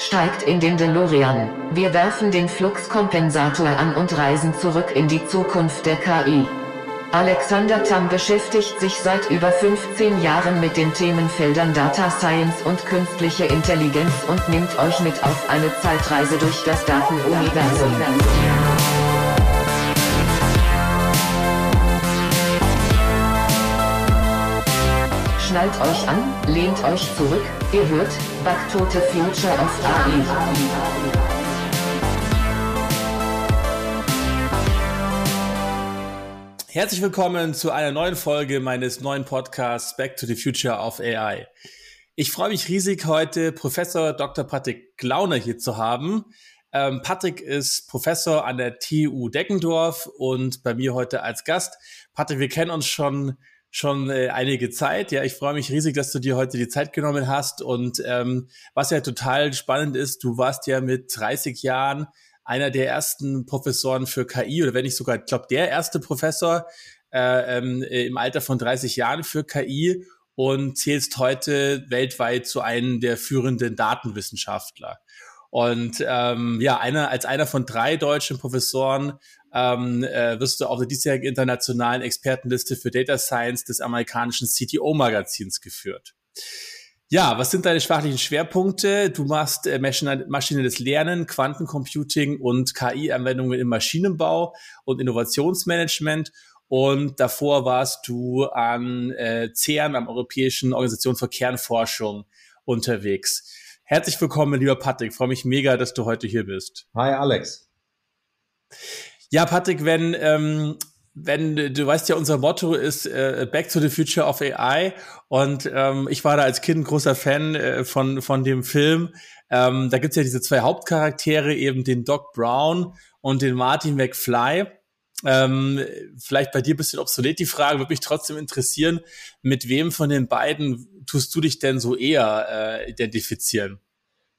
Steigt in den DeLorean. Wir werfen den Fluxkompensator an und reisen zurück in die Zukunft der KI. Alexander Tam beschäftigt sich seit über 15 Jahren mit den Themenfeldern Data Science und künstliche Intelligenz und nimmt euch mit auf eine Zeitreise durch das Datenuniversum. Schnallt euch an, lehnt euch zurück, ihr hört, Back to the Future of AI. Herzlich willkommen zu einer neuen Folge meines neuen Podcasts Back to the Future of AI. Ich freue mich riesig, heute Professor Dr. Patrick Glauner hier zu haben. Ähm, Patrick ist Professor an der TU Deckendorf und bei mir heute als Gast. Patrick, wir kennen uns schon schon äh, einige Zeit. Ja, ich freue mich riesig, dass du dir heute die Zeit genommen hast. Und ähm, was ja total spannend ist, du warst ja mit 30 Jahren einer der ersten Professoren für KI oder wenn nicht sogar, ich glaube, der erste Professor äh, ähm, im Alter von 30 Jahren für KI und zählst heute weltweit zu einem der führenden Datenwissenschaftler. Und ähm, ja, einer, als einer von drei deutschen Professoren ähm, äh, wirst du auf der diesjährigen internationalen Expertenliste für Data Science des amerikanischen CTO-Magazins geführt. Ja, was sind deine sprachlichen Schwerpunkte? Du machst äh, maschinelles Lernen, Quantencomputing und KI-Anwendungen im Maschinenbau und Innovationsmanagement. Und davor warst du an äh, CERN, am Europäischen Organisation für Kernforschung, unterwegs. Herzlich willkommen, lieber Patrick. Ich freue mich mega, dass du heute hier bist. Hi, Alex. Ja, Patrick, wenn ähm, wenn du weißt ja, unser Motto ist äh, Back to the Future of AI und ähm, ich war da als Kind großer Fan äh, von, von dem Film. Ähm, da gibt's ja diese zwei Hauptcharaktere, eben den Doc Brown und den Martin McFly. Ähm, vielleicht bei dir bisschen obsolet die Frage, würde mich trotzdem interessieren, mit wem von den beiden tust du dich denn so eher äh, identifizieren?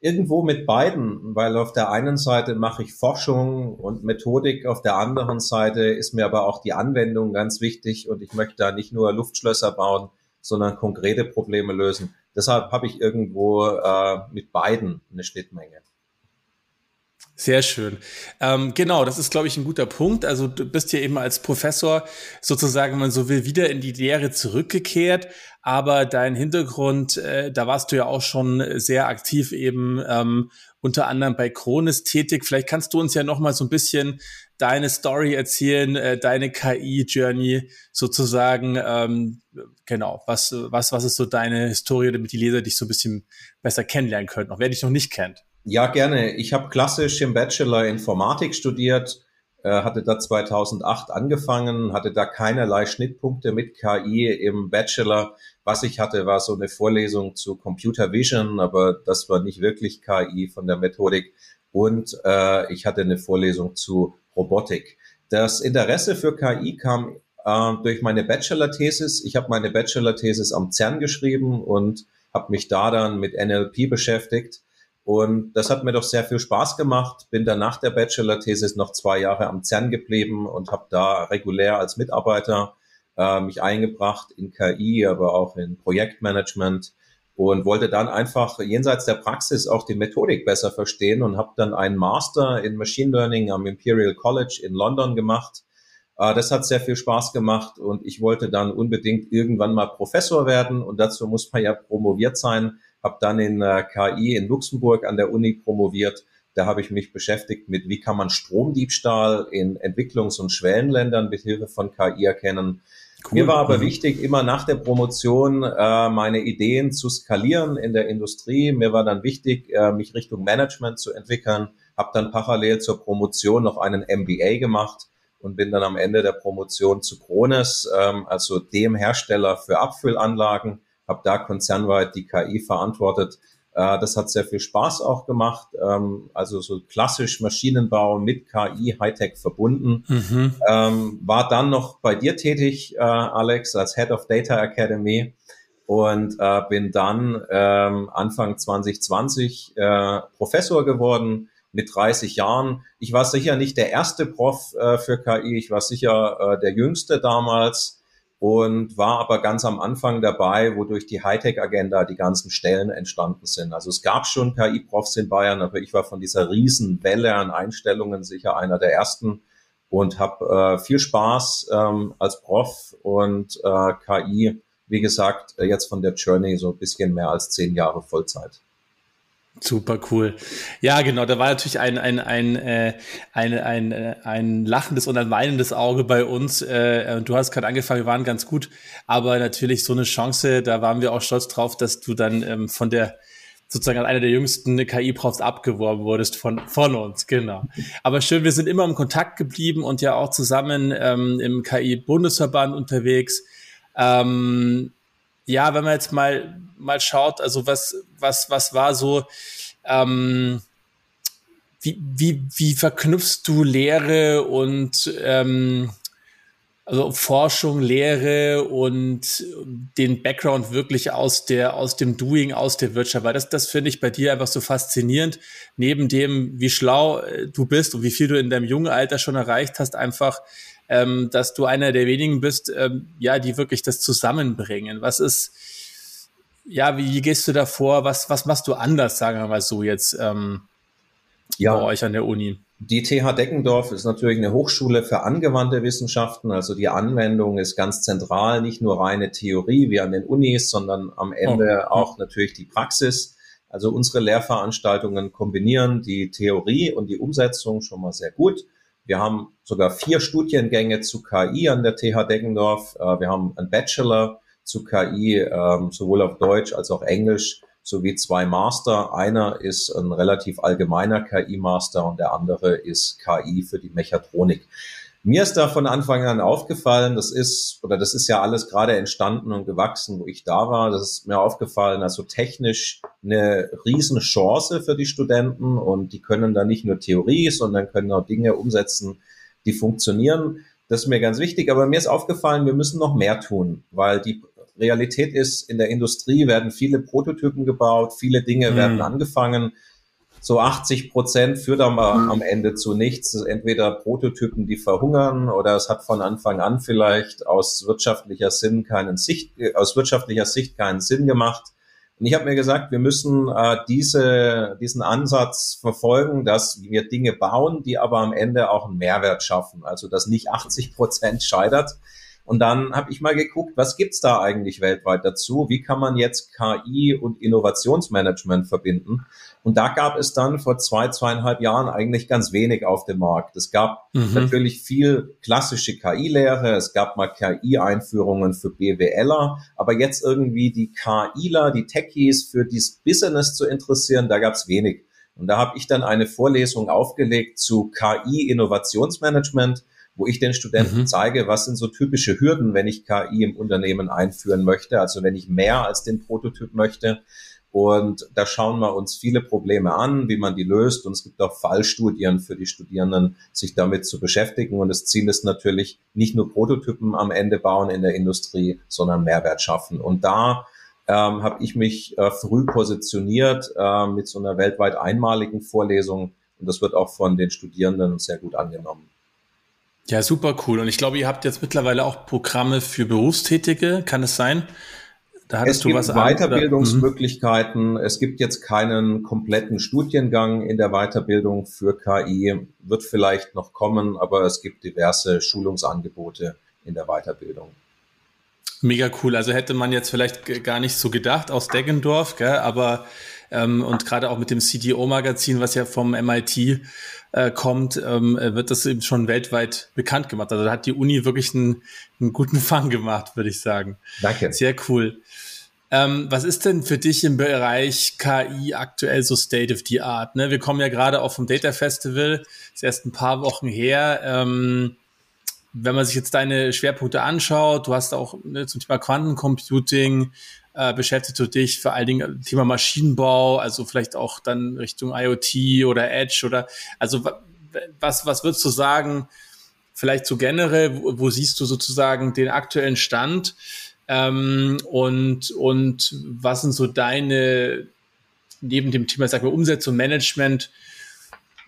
Irgendwo mit beiden, weil auf der einen Seite mache ich Forschung und Methodik, auf der anderen Seite ist mir aber auch die Anwendung ganz wichtig und ich möchte da nicht nur Luftschlösser bauen, sondern konkrete Probleme lösen. Deshalb habe ich irgendwo äh, mit beiden eine Schnittmenge. Sehr schön. Ähm, genau, das ist, glaube ich, ein guter Punkt. Also du bist ja eben als Professor sozusagen, wenn man so will, wieder in die Lehre zurückgekehrt. Aber dein Hintergrund, äh, da warst du ja auch schon sehr aktiv eben ähm, unter anderem bei Kronis tätig. Vielleicht kannst du uns ja noch mal so ein bisschen deine Story erzählen, äh, deine KI-Journey sozusagen. Ähm, genau, was, was, was ist so deine Historie, damit die Leser dich so ein bisschen besser kennenlernen können, auch wer dich noch nicht kennt. Ja, gerne. Ich habe klassisch im Bachelor Informatik studiert, äh, hatte da 2008 angefangen, hatte da keinerlei Schnittpunkte mit KI im Bachelor. Was ich hatte, war so eine Vorlesung zu Computer Vision, aber das war nicht wirklich KI von der Methodik. Und äh, ich hatte eine Vorlesung zu Robotik. Das Interesse für KI kam äh, durch meine Bachelor-Thesis. Ich habe meine Bachelor-Thesis am CERN geschrieben und habe mich da dann mit NLP beschäftigt und das hat mir doch sehr viel Spaß gemacht. Bin dann nach der Bachelor-Thesis noch zwei Jahre am CERN geblieben und habe da regulär als Mitarbeiter äh, mich eingebracht in KI, aber auch in Projektmanagement und wollte dann einfach jenseits der Praxis auch die Methodik besser verstehen und habe dann einen Master in Machine Learning am Imperial College in London gemacht. Äh, das hat sehr viel Spaß gemacht und ich wollte dann unbedingt irgendwann mal Professor werden und dazu muss man ja promoviert sein habe dann in äh, KI in Luxemburg an der Uni promoviert. Da habe ich mich beschäftigt mit, wie kann man Stromdiebstahl in Entwicklungs- und Schwellenländern mit Hilfe von KI erkennen. Cool. Mir war aber mhm. wichtig, immer nach der Promotion äh, meine Ideen zu skalieren in der Industrie. Mir war dann wichtig, äh, mich Richtung Management zu entwickeln. Habe dann parallel zur Promotion noch einen MBA gemacht und bin dann am Ende der Promotion zu Krones, ähm, also dem Hersteller für Abfüllanlagen, habe da konzernweit die KI verantwortet. Äh, das hat sehr viel Spaß auch gemacht. Ähm, also so klassisch Maschinenbau mit KI, Hightech verbunden. Mhm. Ähm, war dann noch bei dir tätig, äh, Alex, als Head of Data Academy und äh, bin dann ähm, Anfang 2020 äh, Professor geworden mit 30 Jahren. Ich war sicher nicht der erste Prof für KI, ich war sicher der jüngste damals und war aber ganz am Anfang dabei, wodurch die Hightech-Agenda die ganzen Stellen entstanden sind. Also es gab schon KI-Profs in Bayern, aber ich war von dieser riesen Welle an Einstellungen sicher einer der ersten und habe äh, viel Spaß ähm, als Prof und äh, KI, wie gesagt, jetzt von der Journey so ein bisschen mehr als zehn Jahre Vollzeit. Super cool. Ja, genau, da war natürlich ein, ein, ein, äh, ein, ein, äh, ein lachendes und ein weinendes Auge bei uns. Äh, du hast gerade angefangen, wir waren ganz gut, aber natürlich so eine Chance, da waren wir auch stolz drauf, dass du dann ähm, von der sozusagen als einer der jüngsten KI-Profs abgeworben wurdest von, von uns, genau. Aber schön, wir sind immer im Kontakt geblieben und ja auch zusammen ähm, im KI-Bundesverband unterwegs. Ähm, ja, wenn man jetzt mal, mal schaut, also was, was, was war so, ähm, wie, wie, wie verknüpfst du Lehre und ähm, also Forschung, Lehre und den Background wirklich aus der, aus dem Doing, aus der Wirtschaft. Weil das, das finde ich bei dir einfach so faszinierend. Neben dem, wie schlau äh, du bist und wie viel du in deinem jungen Alter schon erreicht hast, einfach, ähm, dass du einer der wenigen bist, ähm, ja, die wirklich das zusammenbringen. Was ist, ja, wie, wie gehst du da vor? Was, was machst du anders, sagen wir mal so jetzt, ähm, ja. bei euch an der Uni? Die TH Deckendorf ist natürlich eine Hochschule für angewandte Wissenschaften. Also die Anwendung ist ganz zentral, nicht nur reine Theorie wie an den Unis, sondern am Ende oh. auch natürlich die Praxis. Also unsere Lehrveranstaltungen kombinieren die Theorie und die Umsetzung schon mal sehr gut. Wir haben sogar vier Studiengänge zu KI an der TH Deckendorf. Äh, wir haben einen Bachelor zu KI, ähm, sowohl auf Deutsch als auch Englisch sowie zwei Master. Einer ist ein relativ allgemeiner KI-Master und der andere ist KI für die Mechatronik. Mir ist da von Anfang an aufgefallen, das ist, oder das ist ja alles gerade entstanden und gewachsen, wo ich da war. Das ist mir aufgefallen, also technisch eine riesen Chance für die Studenten und die können da nicht nur Theorie, sondern können auch Dinge umsetzen, die funktionieren. Das ist mir ganz wichtig, aber mir ist aufgefallen, wir müssen noch mehr tun, weil die Realität ist, in der Industrie werden viele Prototypen gebaut, viele Dinge mhm. werden angefangen. So 80 Prozent führt aber mhm. am Ende zu nichts. Entweder Prototypen, die verhungern, oder es hat von Anfang an vielleicht aus wirtschaftlicher Sinn keinen Sicht, aus wirtschaftlicher Sicht keinen Sinn gemacht. Und ich habe mir gesagt, wir müssen äh, diese, diesen Ansatz verfolgen, dass wir Dinge bauen, die aber am Ende auch einen Mehrwert schaffen. Also dass nicht 80 Prozent scheitert, und dann habe ich mal geguckt, was gibt's da eigentlich weltweit dazu? Wie kann man jetzt KI und Innovationsmanagement verbinden? Und da gab es dann vor zwei, zweieinhalb Jahren eigentlich ganz wenig auf dem Markt. Es gab mhm. natürlich viel klassische KI-Lehre, es gab mal KI-Einführungen für BWLer, aber jetzt irgendwie die KIler, die Techies für dieses Business zu interessieren, da gab's wenig. Und da habe ich dann eine Vorlesung aufgelegt zu KI-Innovationsmanagement wo ich den Studenten mhm. zeige, was sind so typische Hürden, wenn ich KI im Unternehmen einführen möchte, also wenn ich mehr als den Prototyp möchte. Und da schauen wir uns viele Probleme an, wie man die löst. Und es gibt auch Fallstudien für die Studierenden, sich damit zu beschäftigen. Und das Ziel ist natürlich nicht nur Prototypen am Ende bauen in der Industrie, sondern Mehrwert schaffen. Und da ähm, habe ich mich äh, früh positioniert äh, mit so einer weltweit einmaligen Vorlesung. Und das wird auch von den Studierenden sehr gut angenommen. Ja, super cool. Und ich glaube, ihr habt jetzt mittlerweile auch Programme für Berufstätige. Kann es sein? Da hattest es gibt was Weiterbildungsmöglichkeiten. An, es gibt jetzt keinen kompletten Studiengang in der Weiterbildung für KI. Wird vielleicht noch kommen, aber es gibt diverse Schulungsangebote in der Weiterbildung. Mega cool. Also hätte man jetzt vielleicht gar nicht so gedacht aus Deggendorf, gell? aber ähm, und gerade auch mit dem CDO-Magazin, was ja vom MIT äh, kommt, ähm, wird das eben schon weltweit bekannt gemacht. Also da hat die Uni wirklich einen, einen guten Fang gemacht, würde ich sagen. Danke. Sehr cool. Ähm, was ist denn für dich im Bereich KI aktuell so State of the Art? Ne? Wir kommen ja gerade auch vom Data Festival, ist erst ein paar Wochen her. Ähm, wenn man sich jetzt deine Schwerpunkte anschaut, du hast auch ne, zum Thema Quantencomputing, äh, beschäftigst du dich vor allen Dingen Thema Maschinenbau, also vielleicht auch dann Richtung IoT oder Edge oder also was, was würdest du sagen, vielleicht so generell, wo, wo siehst du sozusagen den aktuellen Stand ähm, und, und was sind so deine, neben dem Thema, sagen wir, Umsetzung, Management,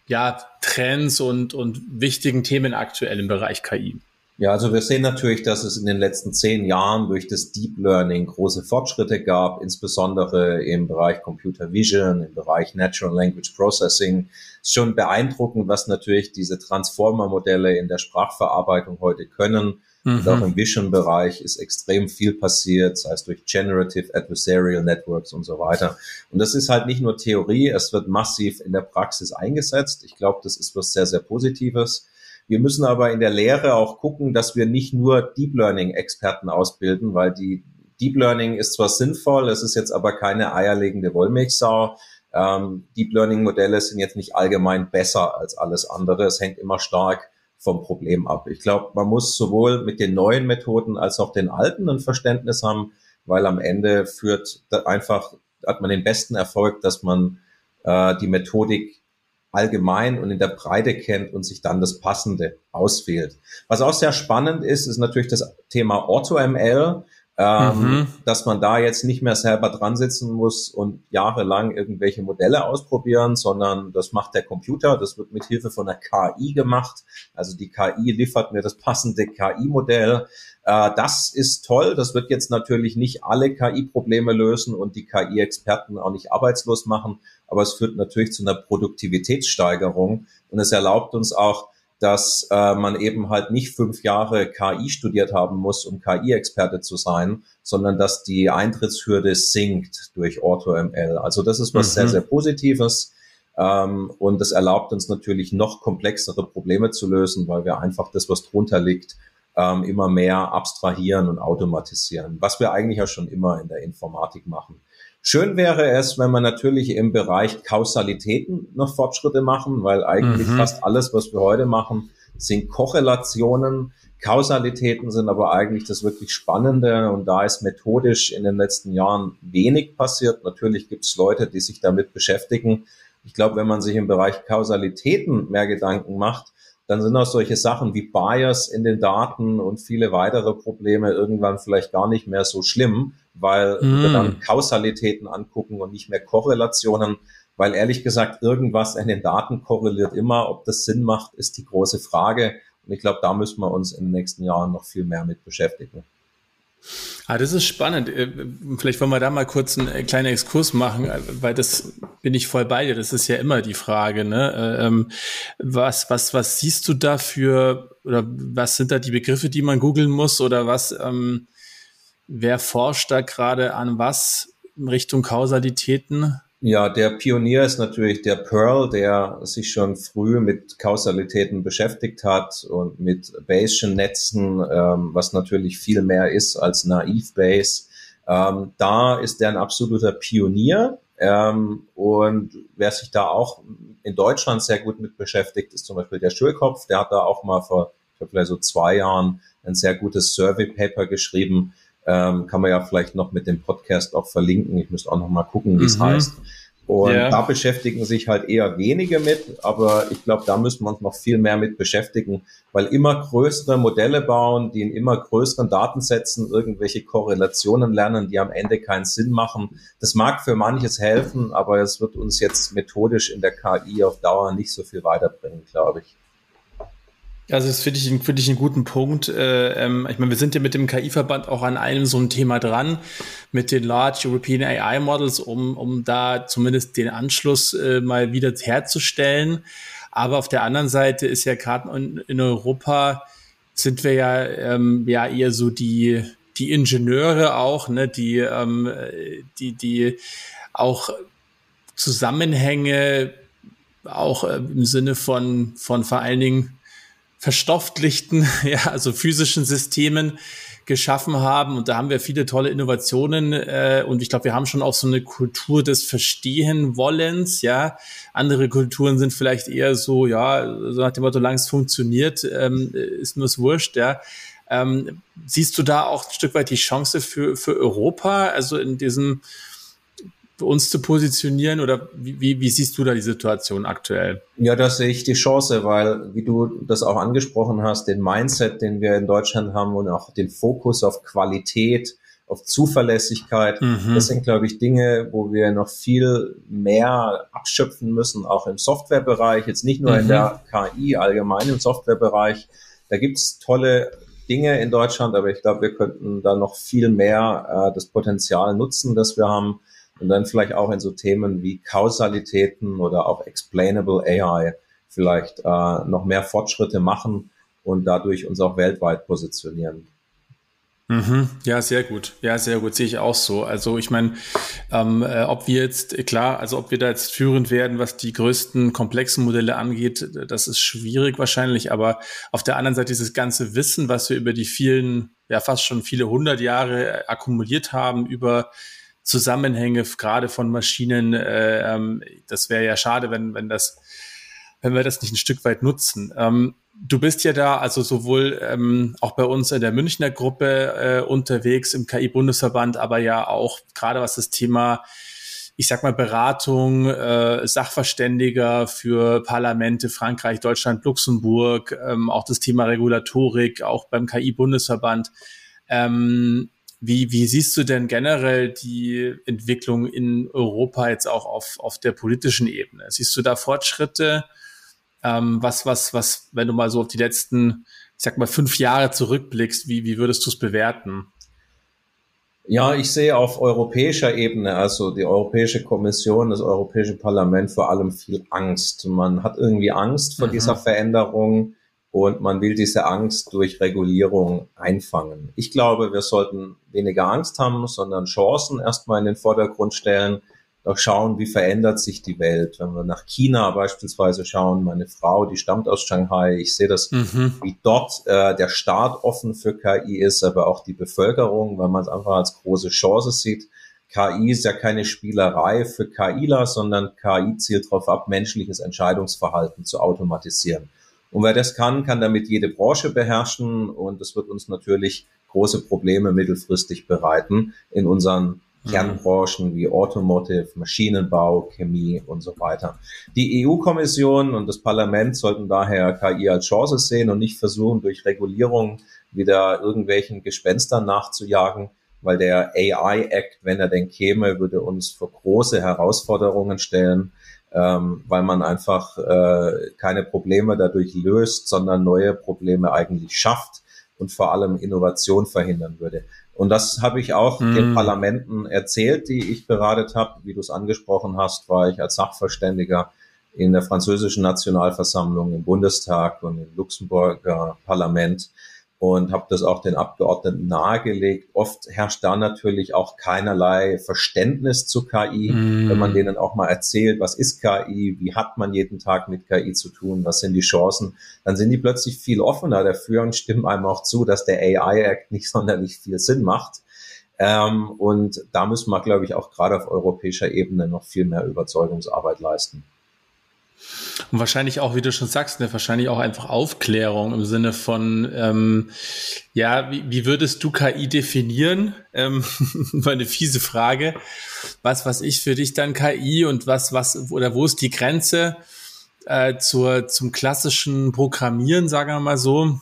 ja, Trends und, und wichtigen Themen aktuell im Bereich KI? Ja, also wir sehen natürlich, dass es in den letzten zehn Jahren durch das Deep Learning große Fortschritte gab, insbesondere im Bereich Computer Vision, im Bereich Natural Language Processing. Es ist schon beeindruckend, was natürlich diese Transformer-Modelle in der Sprachverarbeitung heute können. Mhm. Und auch im Vision-Bereich ist extrem viel passiert, sei es durch Generative Adversarial Networks und so weiter. Und das ist halt nicht nur Theorie, es wird massiv in der Praxis eingesetzt. Ich glaube, das ist was sehr, sehr Positives. Wir müssen aber in der Lehre auch gucken, dass wir nicht nur Deep Learning Experten ausbilden, weil die Deep Learning ist zwar sinnvoll, es ist jetzt aber keine eierlegende Wollmilchsau. Ähm, Deep Learning Modelle sind jetzt nicht allgemein besser als alles andere. Es hängt immer stark vom Problem ab. Ich glaube, man muss sowohl mit den neuen Methoden als auch den alten ein Verständnis haben, weil am Ende führt einfach, hat man den besten Erfolg, dass man äh, die Methodik allgemein und in der Breite kennt und sich dann das Passende auswählt. Was auch sehr spannend ist, ist natürlich das Thema AutoML, ähm, mhm. dass man da jetzt nicht mehr selber dran sitzen muss und jahrelang irgendwelche Modelle ausprobieren, sondern das macht der Computer, das wird mit Hilfe von einer KI gemacht. Also die KI liefert mir das passende KI-Modell. Äh, das ist toll, das wird jetzt natürlich nicht alle KI-Probleme lösen und die KI-Experten auch nicht arbeitslos machen, aber es führt natürlich zu einer Produktivitätssteigerung und es erlaubt uns auch, dass äh, man eben halt nicht fünf Jahre KI studiert haben muss, um KI-Experte zu sein, sondern dass die Eintrittshürde sinkt durch AutoML. Also das ist was mhm. sehr, sehr Positives. Ähm, und das erlaubt uns natürlich noch komplexere Probleme zu lösen, weil wir einfach das, was drunter liegt, ähm, immer mehr abstrahieren und automatisieren, was wir eigentlich ja schon immer in der Informatik machen. Schön wäre es, wenn man natürlich im Bereich Kausalitäten noch Fortschritte machen, weil eigentlich mhm. fast alles, was wir heute machen, sind Korrelationen. Kausalitäten sind aber eigentlich das wirklich Spannende und da ist methodisch in den letzten Jahren wenig passiert. Natürlich gibt es Leute, die sich damit beschäftigen. Ich glaube, wenn man sich im Bereich Kausalitäten mehr Gedanken macht, dann sind auch solche Sachen wie Bias in den Daten und viele weitere Probleme irgendwann vielleicht gar nicht mehr so schlimm, weil mm. wir dann Kausalitäten angucken und nicht mehr Korrelationen, weil ehrlich gesagt irgendwas in den Daten korreliert immer. Ob das Sinn macht, ist die große Frage. Und ich glaube, da müssen wir uns in den nächsten Jahren noch viel mehr mit beschäftigen. Ah, das ist spannend. Äh, vielleicht wollen wir da mal kurz einen äh, kleinen Exkurs machen, äh, weil das bin ich voll bei dir. Das ist ja immer die Frage, ne? Ähm, was, was, was siehst du da für, oder was sind da die Begriffe, die man googeln muss oder was, ähm, wer forscht da gerade an was in Richtung Kausalitäten? Ja, der Pionier ist natürlich der Pearl, der sich schon früh mit Kausalitäten beschäftigt hat und mit Bayesian Netzen, ähm, was natürlich viel mehr ist als Naive Bayes. Ähm, da ist der ein absoluter Pionier. Ähm, und wer sich da auch in Deutschland sehr gut mit beschäftigt, ist zum Beispiel der Schulkopf. Der hat da auch mal vor, ich glaube, so zwei Jahren ein sehr gutes Survey Paper geschrieben, ähm, kann man ja vielleicht noch mit dem Podcast auch verlinken. Ich müsste auch noch mal gucken, wie es mhm. heißt. Und yeah. da beschäftigen sich halt eher wenige mit, aber ich glaube, da müssen wir uns noch viel mehr mit beschäftigen, weil immer größere Modelle bauen, die in immer größeren Datensätzen irgendwelche Korrelationen lernen, die am Ende keinen Sinn machen. Das mag für manches helfen, aber es wird uns jetzt methodisch in der KI auf Dauer nicht so viel weiterbringen, glaube ich. Also das finde ich, find ich einen guten Punkt. Äh, ähm, ich meine, wir sind ja mit dem KI-Verband auch an einem so ein Thema dran, mit den Large European AI Models, um, um da zumindest den Anschluss äh, mal wieder herzustellen. Aber auf der anderen Seite ist ja gerade in, in, Europa sind wir ja, ähm, ja eher so die, die Ingenieure auch, ne, die, ähm, die, die auch Zusammenhänge auch äh, im Sinne von, von vor allen Dingen verstofflichten, ja, also physischen Systemen geschaffen haben. Und da haben wir viele tolle Innovationen. Äh, und ich glaube, wir haben schon auch so eine Kultur des Verstehen-Wollens. Ja, andere Kulturen sind vielleicht eher so, ja, so nach dem Motto, solange es funktioniert, ähm, ist mir es wurscht. Ja. Ähm, siehst du da auch ein Stück weit die Chance für, für Europa, also in diesem uns zu positionieren oder wie, wie siehst du da die Situation aktuell? Ja, da sehe ich die Chance, weil, wie du das auch angesprochen hast, den Mindset, den wir in Deutschland haben und auch den Fokus auf Qualität, auf Zuverlässigkeit, mhm. das sind, glaube ich, Dinge, wo wir noch viel mehr abschöpfen müssen, auch im Softwarebereich, jetzt nicht nur mhm. in der KI, allgemein im Softwarebereich. Da gibt es tolle Dinge in Deutschland, aber ich glaube, wir könnten da noch viel mehr äh, das Potenzial nutzen, das wir haben und dann vielleicht auch in so Themen wie Kausalitäten oder auch Explainable AI vielleicht äh, noch mehr Fortschritte machen und dadurch uns auch weltweit positionieren. Mhm. Ja, sehr gut. Ja, sehr gut. Sehe ich auch so. Also ich meine, ähm, äh, ob wir jetzt, klar, also ob wir da jetzt führend werden, was die größten komplexen Modelle angeht, das ist schwierig wahrscheinlich. Aber auf der anderen Seite dieses ganze Wissen, was wir über die vielen, ja fast schon viele hundert Jahre akkumuliert haben, über Zusammenhänge gerade von Maschinen, äh, ähm, das wäre ja schade, wenn, wenn das wenn wir das nicht ein Stück weit nutzen. Ähm, du bist ja da also sowohl ähm, auch bei uns in der Münchner Gruppe äh, unterwegs im KI-Bundesverband, aber ja auch gerade was das Thema, ich sag mal, Beratung, äh, Sachverständiger für Parlamente Frankreich, Deutschland, Luxemburg, ähm, auch das Thema Regulatorik, auch beim KI-Bundesverband. Ähm, wie, wie siehst du denn generell die Entwicklung in Europa jetzt auch auf, auf der politischen Ebene? Siehst du da Fortschritte? Ähm, was, was, was, wenn du mal so auf die letzten, ich sag mal, fünf Jahre zurückblickst, wie, wie würdest du es bewerten? Ja, ich sehe auf europäischer Ebene, also die Europäische Kommission, das Europäische Parlament vor allem viel Angst. Man hat irgendwie Angst vor mhm. dieser Veränderung und man will diese Angst durch Regulierung einfangen. Ich glaube, wir sollten weniger Angst haben, sondern Chancen erstmal in den Vordergrund stellen doch schauen, wie verändert sich die Welt. Wenn wir nach China beispielsweise schauen, meine Frau, die stammt aus Shanghai, ich sehe das, mhm. wie dort äh, der Staat offen für KI ist, aber auch die Bevölkerung, weil man es einfach als große Chance sieht. KI ist ja keine Spielerei für KIler, sondern KI zielt darauf ab, menschliches Entscheidungsverhalten zu automatisieren. Und wer das kann, kann damit jede Branche beherrschen. Und das wird uns natürlich große Probleme mittelfristig bereiten in unseren Kernbranchen wie Automotive, Maschinenbau, Chemie und so weiter. Die EU-Kommission und das Parlament sollten daher KI als Chance sehen und nicht versuchen, durch Regulierung wieder irgendwelchen Gespenstern nachzujagen, weil der AI-Act, wenn er denn käme, würde uns vor große Herausforderungen stellen, ähm, weil man einfach äh, keine Probleme dadurch löst, sondern neue Probleme eigentlich schafft und vor allem Innovation verhindern würde. Und das habe ich auch mm. den Parlamenten erzählt, die ich beratet habe. Wie du es angesprochen hast, war ich als Sachverständiger in der französischen Nationalversammlung, im Bundestag und im Luxemburger Parlament und habe das auch den Abgeordneten nahegelegt. Oft herrscht da natürlich auch keinerlei Verständnis zu KI, mm. wenn man denen auch mal erzählt, was ist KI, wie hat man jeden Tag mit KI zu tun, was sind die Chancen, dann sind die plötzlich viel offener dafür und stimmen einem auch zu, dass der AI-Act nicht sonderlich viel Sinn macht. Ähm, und da müssen wir, glaube ich, auch gerade auf europäischer Ebene noch viel mehr Überzeugungsarbeit leisten. Und wahrscheinlich auch, wie du schon sagst, ne, wahrscheinlich auch einfach Aufklärung im Sinne von, ähm, ja, wie, wie würdest du KI definieren? Ähm, war eine fiese Frage. Was, was ich für dich dann KI und was, was, oder wo ist die Grenze äh, zur, zum klassischen Programmieren, sagen wir mal so?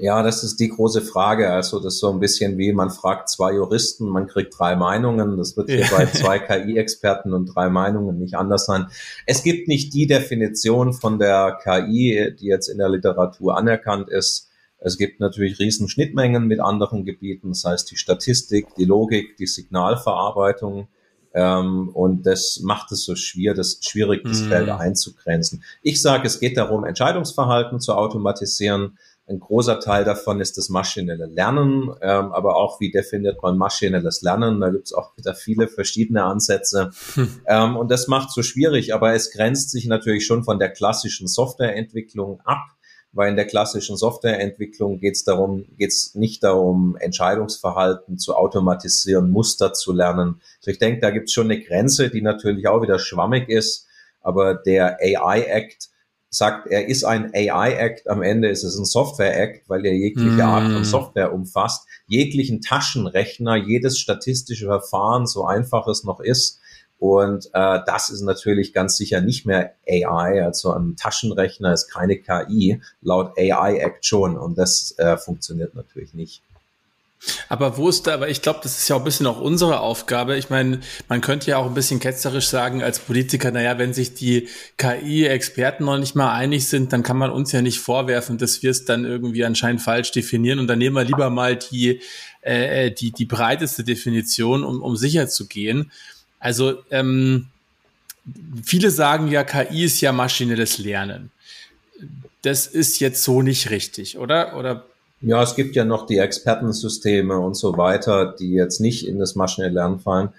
Ja, das ist die große Frage. Also das ist so ein bisschen wie man fragt zwei Juristen, man kriegt drei Meinungen. Das wird hier ja. bei zwei KI-Experten und drei Meinungen nicht anders sein. Es gibt nicht die Definition von der KI, die jetzt in der Literatur anerkannt ist. Es gibt natürlich riesen Schnittmengen mit anderen Gebieten, das heißt die Statistik, die Logik, die Signalverarbeitung. Ähm, und das macht es so schwer, das schwierig, das mm. Feld einzugrenzen. Ich sage, es geht darum, Entscheidungsverhalten zu automatisieren ein großer Teil davon ist das maschinelle Lernen, ähm, aber auch wie definiert man maschinelles Lernen. Da gibt es auch wieder viele verschiedene Ansätze. Hm. Ähm, und das macht so schwierig, aber es grenzt sich natürlich schon von der klassischen Softwareentwicklung ab, weil in der klassischen Softwareentwicklung geht es darum, geht es nicht darum, Entscheidungsverhalten zu automatisieren, Muster zu lernen. Also ich denke, da gibt es schon eine Grenze, die natürlich auch wieder schwammig ist, aber der AI-Act sagt, er ist ein AI-Act, am Ende ist es ein Software-Act, weil er jegliche mm. Art von Software umfasst, jeglichen Taschenrechner, jedes statistische Verfahren, so einfach es noch ist. Und äh, das ist natürlich ganz sicher nicht mehr AI, also ein Taschenrechner ist keine KI, laut AI-Act schon. Und das äh, funktioniert natürlich nicht. Aber wo ist da, aber ich glaube, das ist ja auch ein bisschen auch unsere Aufgabe. Ich meine, man könnte ja auch ein bisschen ketzerisch sagen als Politiker, naja, wenn sich die KI-Experten noch nicht mal einig sind, dann kann man uns ja nicht vorwerfen, dass wir es dann irgendwie anscheinend falsch definieren. Und dann nehmen wir lieber mal die, äh, äh die, die breiteste Definition, um, um sicher zu gehen. Also ähm, viele sagen ja, KI ist ja maschinelles Lernen. Das ist jetzt so nicht richtig, oder? Oder ja, es gibt ja noch die Expertensysteme und so weiter, die jetzt nicht in das maschinelle Lernen fallen.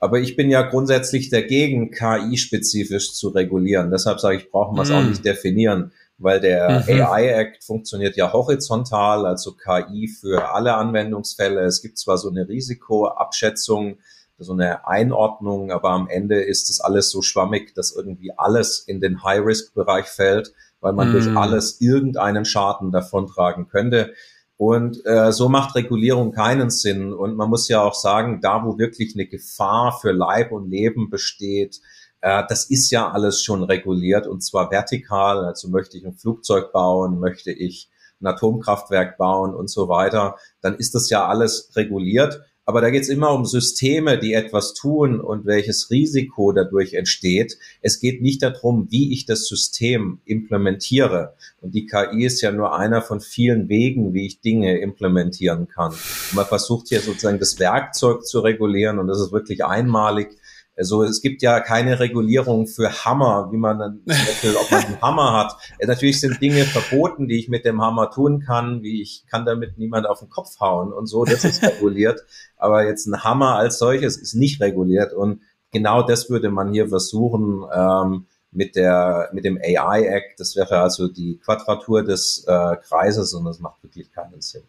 Aber ich bin ja grundsätzlich dagegen, KI-spezifisch zu regulieren. Deshalb sage ich, brauchen wir es mm. auch nicht definieren, weil der mhm. AI-Act funktioniert ja horizontal, also KI für alle Anwendungsfälle. Es gibt zwar so eine Risikoabschätzung, so eine Einordnung, aber am Ende ist das alles so schwammig, dass irgendwie alles in den High-Risk-Bereich fällt weil man mm. durch alles irgendeinen Schaden davontragen könnte. Und äh, so macht Regulierung keinen Sinn. Und man muss ja auch sagen, da wo wirklich eine Gefahr für Leib und Leben besteht, äh, das ist ja alles schon reguliert und zwar vertikal. Also möchte ich ein Flugzeug bauen, möchte ich ein Atomkraftwerk bauen und so weiter, dann ist das ja alles reguliert. Aber da geht es immer um Systeme, die etwas tun und welches Risiko dadurch entsteht. Es geht nicht darum, wie ich das System implementiere. Und die KI ist ja nur einer von vielen Wegen, wie ich Dinge implementieren kann. Und man versucht hier sozusagen das Werkzeug zu regulieren und das ist wirklich einmalig. Also es gibt ja keine Regulierung für Hammer, wie man dann zum Beispiel, ob man einen Hammer hat. Natürlich sind Dinge verboten, die ich mit dem Hammer tun kann, wie ich kann damit niemand auf den Kopf hauen und so, das ist reguliert. Aber jetzt ein Hammer als solches ist nicht reguliert und genau das würde man hier versuchen ähm, mit der mit dem AI Act. Das wäre also die Quadratur des äh, Kreises und das macht wirklich keinen Sinn.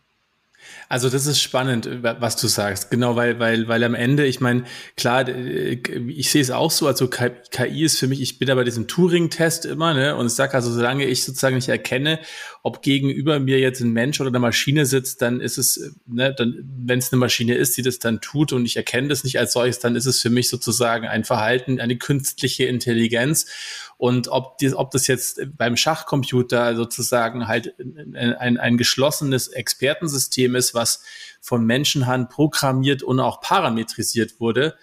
Also das ist spannend, was du sagst. Genau, weil, weil, weil am Ende, ich meine, klar, ich sehe es auch so, also KI ist für mich, ich bin da bei diesem Turing-Test immer, ne, und ich sage also, solange ich sozusagen nicht erkenne, ob gegenüber mir jetzt ein Mensch oder eine Maschine sitzt, dann ist es, ne, dann, wenn es eine Maschine ist, die das dann tut und ich erkenne das nicht als solches, dann ist es für mich sozusagen ein Verhalten, eine künstliche Intelligenz. Und ob, die, ob das jetzt beim Schachcomputer sozusagen halt ein, ein, ein geschlossenes Expertensystem ist, was von Menschenhand programmiert und auch parametrisiert wurde,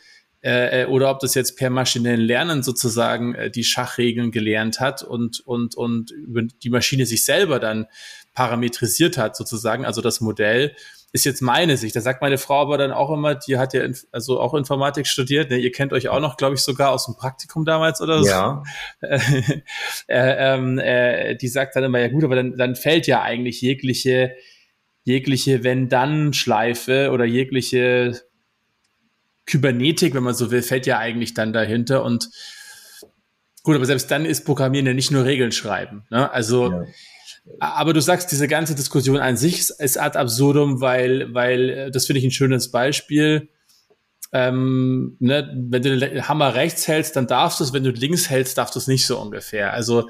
äh, oder ob das jetzt per maschinellen Lernen sozusagen äh, die Schachregeln gelernt hat und, und, und über die Maschine sich selber dann parametrisiert hat sozusagen, also das Modell, ist jetzt meine Sicht. Da sagt meine Frau aber dann auch immer, die hat ja also auch Informatik studiert. Ne? Ihr kennt euch auch noch, glaube ich, sogar aus dem Praktikum damals oder so. Ja. äh, ähm, äh, die sagt dann immer, ja gut, aber dann, dann fällt ja eigentlich jegliche, jegliche Wenn-Dann-Schleife oder jegliche Kybernetik, wenn man so will, fällt ja eigentlich dann dahinter. Und gut, aber selbst dann ist Programmieren ja nicht nur Regeln schreiben. Ne? Also ja aber du sagst, diese ganze Diskussion an sich ist ad absurdum, weil, weil äh, das finde ich ein schönes Beispiel. Ähm, ne, wenn du den Hammer rechts hältst, dann darfst du es, wenn du links hältst, darfst du es nicht so ungefähr. Also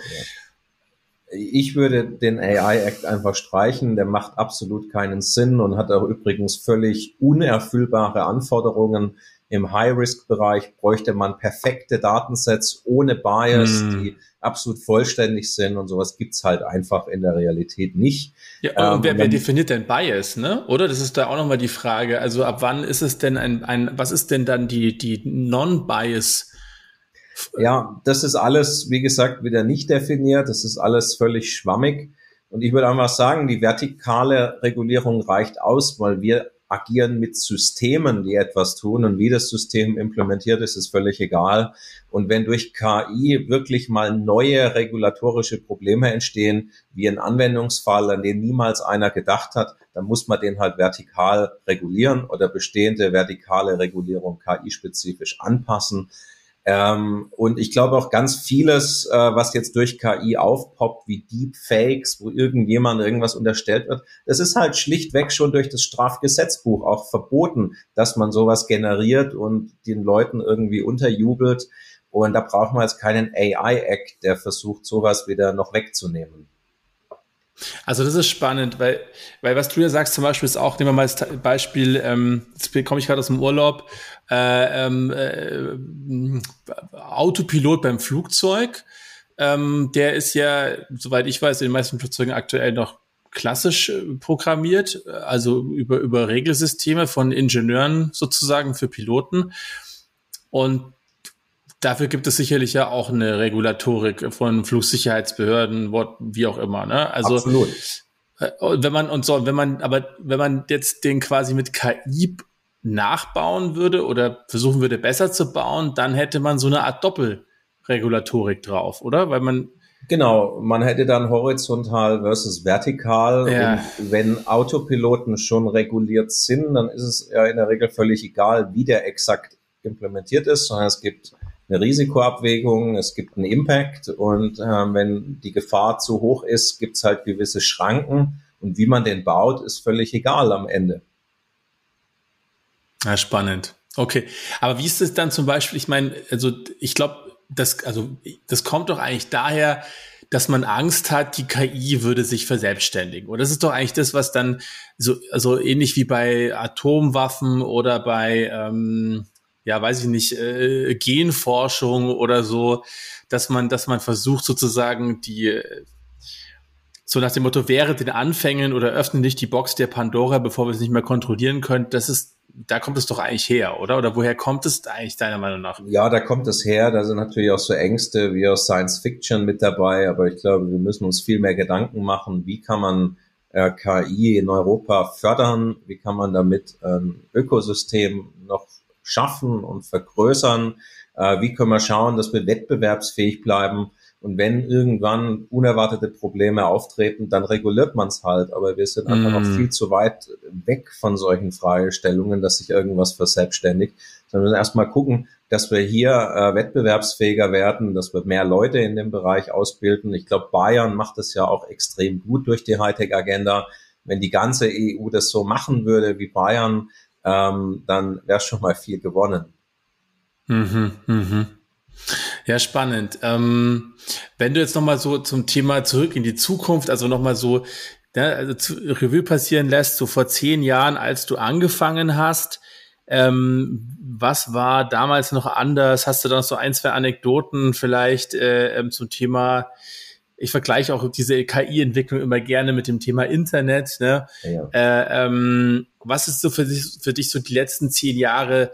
ich würde den AI Act einfach streichen. Der macht absolut keinen Sinn und hat auch übrigens völlig unerfüllbare Anforderungen. Im High-Risk-Bereich bräuchte man perfekte Datensets ohne Bias, mm. die absolut vollständig sind und sowas gibt's halt einfach in der Realität nicht. Ja, und ähm, wer, wer definiert denn Bias, ne? Oder? Das ist da auch nochmal die Frage. Also ab wann ist es denn ein, ein was ist denn dann die, die Non-Bias? Ja, das ist alles, wie gesagt, wieder nicht definiert. Das ist alles völlig schwammig. Und ich würde einfach sagen, die vertikale Regulierung reicht aus, weil wir agieren mit Systemen, die etwas tun und wie das System implementiert ist, ist völlig egal. Und wenn durch KI wirklich mal neue regulatorische Probleme entstehen, wie ein Anwendungsfall, an den niemals einer gedacht hat, dann muss man den halt vertikal regulieren oder bestehende vertikale Regulierung KI-spezifisch anpassen. Ähm, und ich glaube auch ganz vieles, äh, was jetzt durch KI aufpoppt, wie Deepfakes, wo irgendjemand irgendwas unterstellt wird, das ist halt schlichtweg schon durch das Strafgesetzbuch auch verboten, dass man sowas generiert und den Leuten irgendwie unterjubelt. Und da braucht man jetzt keinen AI-Act, der versucht, sowas wieder noch wegzunehmen. Also das ist spannend, weil, weil was du ja sagst zum Beispiel ist auch, nehmen wir mal das Beispiel, ähm, jetzt komme ich gerade aus dem Urlaub, äh, ähm, äh, Autopilot beim Flugzeug, ähm, der ist ja, soweit ich weiß, in den meisten Flugzeugen aktuell noch klassisch äh, programmiert, also über, über Regelsysteme von Ingenieuren sozusagen für Piloten. Und dafür gibt es sicherlich ja auch eine Regulatorik von Flugsicherheitsbehörden, wie auch immer. Ne? Also Absolut. Äh, wenn man und so, wenn man, aber wenn man jetzt den quasi mit KI nachbauen würde oder versuchen würde, besser zu bauen, dann hätte man so eine Art Doppelregulatorik drauf, oder? Weil man Genau, man hätte dann horizontal versus vertikal. Ja. Und wenn Autopiloten schon reguliert sind, dann ist es ja in der Regel völlig egal, wie der exakt implementiert ist, sondern es gibt eine Risikoabwägung, es gibt einen Impact und äh, wenn die Gefahr zu hoch ist, gibt es halt gewisse Schranken und wie man den baut, ist völlig egal am Ende. Ja, spannend. Okay, aber wie ist es dann zum Beispiel? Ich meine, also ich glaube, das, also das kommt doch eigentlich daher, dass man Angst hat, die KI würde sich verselbstständigen. Und das ist doch eigentlich das, was dann so also ähnlich wie bei Atomwaffen oder bei ähm, ja, weiß ich nicht, äh, Genforschung oder so, dass man, dass man versucht sozusagen die so nach dem Motto, wäre den Anfängen oder öffnen nicht die Box der Pandora, bevor wir es nicht mehr kontrollieren können, das ist da kommt es doch eigentlich her, oder? Oder woher kommt es eigentlich deiner Meinung nach? Ja, da kommt es her. Da sind natürlich auch so Ängste wie aus Science Fiction mit dabei. Aber ich glaube, wir müssen uns viel mehr Gedanken machen. Wie kann man äh, KI in Europa fördern? Wie kann man damit ein Ökosystem noch schaffen und vergrößern? Äh, wie können wir schauen, dass wir wettbewerbsfähig bleiben? Und wenn irgendwann unerwartete Probleme auftreten, dann reguliert man es halt. Aber wir sind einfach mm. noch viel zu weit weg von solchen Fragestellungen, dass sich irgendwas verselbstständigt. Sondern erstmal gucken, dass wir hier äh, wettbewerbsfähiger werden, dass wir mehr Leute in dem Bereich ausbilden. Ich glaube, Bayern macht das ja auch extrem gut durch die Hightech-Agenda. Wenn die ganze EU das so machen würde wie Bayern, ähm, dann wäre schon mal viel gewonnen. Mhm, mhm. Ja, spannend. Ähm, wenn du jetzt nochmal so zum Thema zurück in die Zukunft, also nochmal so ne, also zu, Revue passieren lässt, so vor zehn Jahren, als du angefangen hast, ähm, was war damals noch anders? Hast du da noch so ein, zwei Anekdoten vielleicht äh, ähm, zum Thema ich vergleiche auch diese KI-Entwicklung immer gerne mit dem Thema Internet. Ne? Ja. Äh, ähm, was ist so für dich, für dich so die letzten zehn Jahre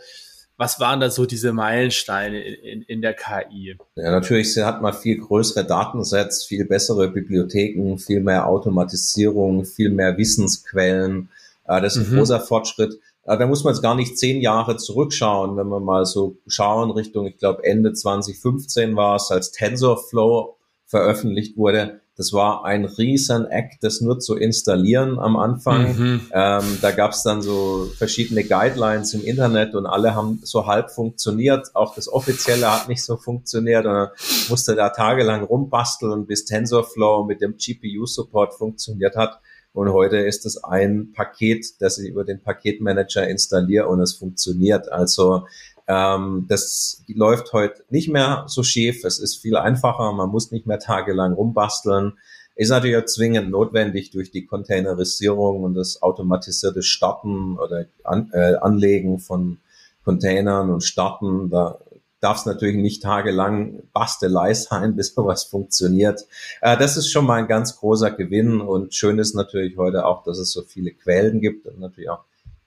was waren da so diese Meilensteine in, in der KI? Ja, natürlich hat man viel größere Datensets, viel bessere Bibliotheken, viel mehr Automatisierung, viel mehr Wissensquellen. Äh, das ist ein mhm. großer Fortschritt. Äh, da muss man jetzt gar nicht zehn Jahre zurückschauen, wenn wir mal so schauen Richtung, ich glaube Ende 2015 war es, als TensorFlow veröffentlicht wurde. Das war ein riesen Act, das nur zu installieren am Anfang. Mhm. Ähm, da gab es dann so verschiedene Guidelines im Internet und alle haben so halb funktioniert. Auch das Offizielle hat nicht so funktioniert und musste da tagelang rumbasteln, bis TensorFlow mit dem GPU-Support funktioniert hat. Und heute ist es ein Paket, das ich über den Paketmanager installiere und es funktioniert. Also ähm, das läuft heute nicht mehr so schief. Es ist viel einfacher. Man muss nicht mehr tagelang rumbasteln. Ist natürlich auch zwingend notwendig durch die Containerisierung und das automatisierte Starten oder an, äh, Anlegen von Containern und Starten. Da darf es natürlich nicht tagelang Bastelei sein, bis sowas funktioniert. Äh, das ist schon mal ein ganz großer Gewinn und schön ist natürlich heute auch, dass es so viele Quellen gibt und natürlich auch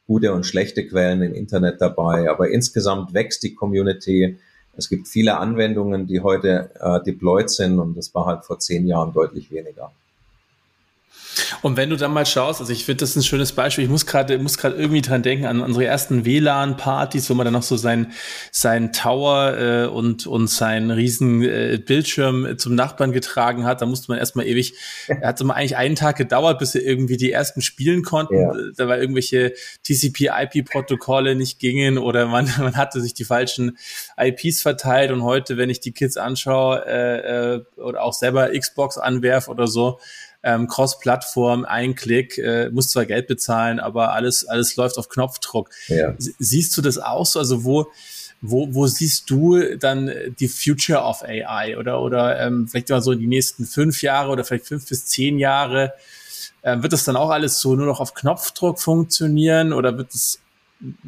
gute und schlechte Quellen im Internet dabei. Aber insgesamt wächst die Community. Es gibt viele Anwendungen, die heute äh, deployed sind und das war halt vor zehn Jahren deutlich weniger. Und wenn du dann mal schaust, also ich finde das ein schönes Beispiel, ich muss gerade muss gerade irgendwie dran denken an unsere ersten WLAN-Partys, wo man dann noch so sein sein Tower äh, und und seinen riesen äh, Bildschirm zum Nachbarn getragen hat. Da musste man erstmal ewig, er hat immer eigentlich einen Tag gedauert, bis er irgendwie die ersten spielen konnten. Ja. Da war irgendwelche TCP-IP-Protokolle nicht gingen oder man man hatte sich die falschen IPs verteilt und heute, wenn ich die Kids anschaue äh, äh, oder auch selber Xbox anwerf oder so, ähm, Cross-Plattform, ein Klick, äh, muss zwar Geld bezahlen, aber alles, alles läuft auf Knopfdruck. Ja. Siehst du das auch so? Also wo, wo, wo siehst du dann die Future of AI oder, oder ähm, vielleicht mal so die nächsten fünf Jahre oder vielleicht fünf bis zehn Jahre? Äh, wird das dann auch alles so nur noch auf Knopfdruck funktionieren oder wird es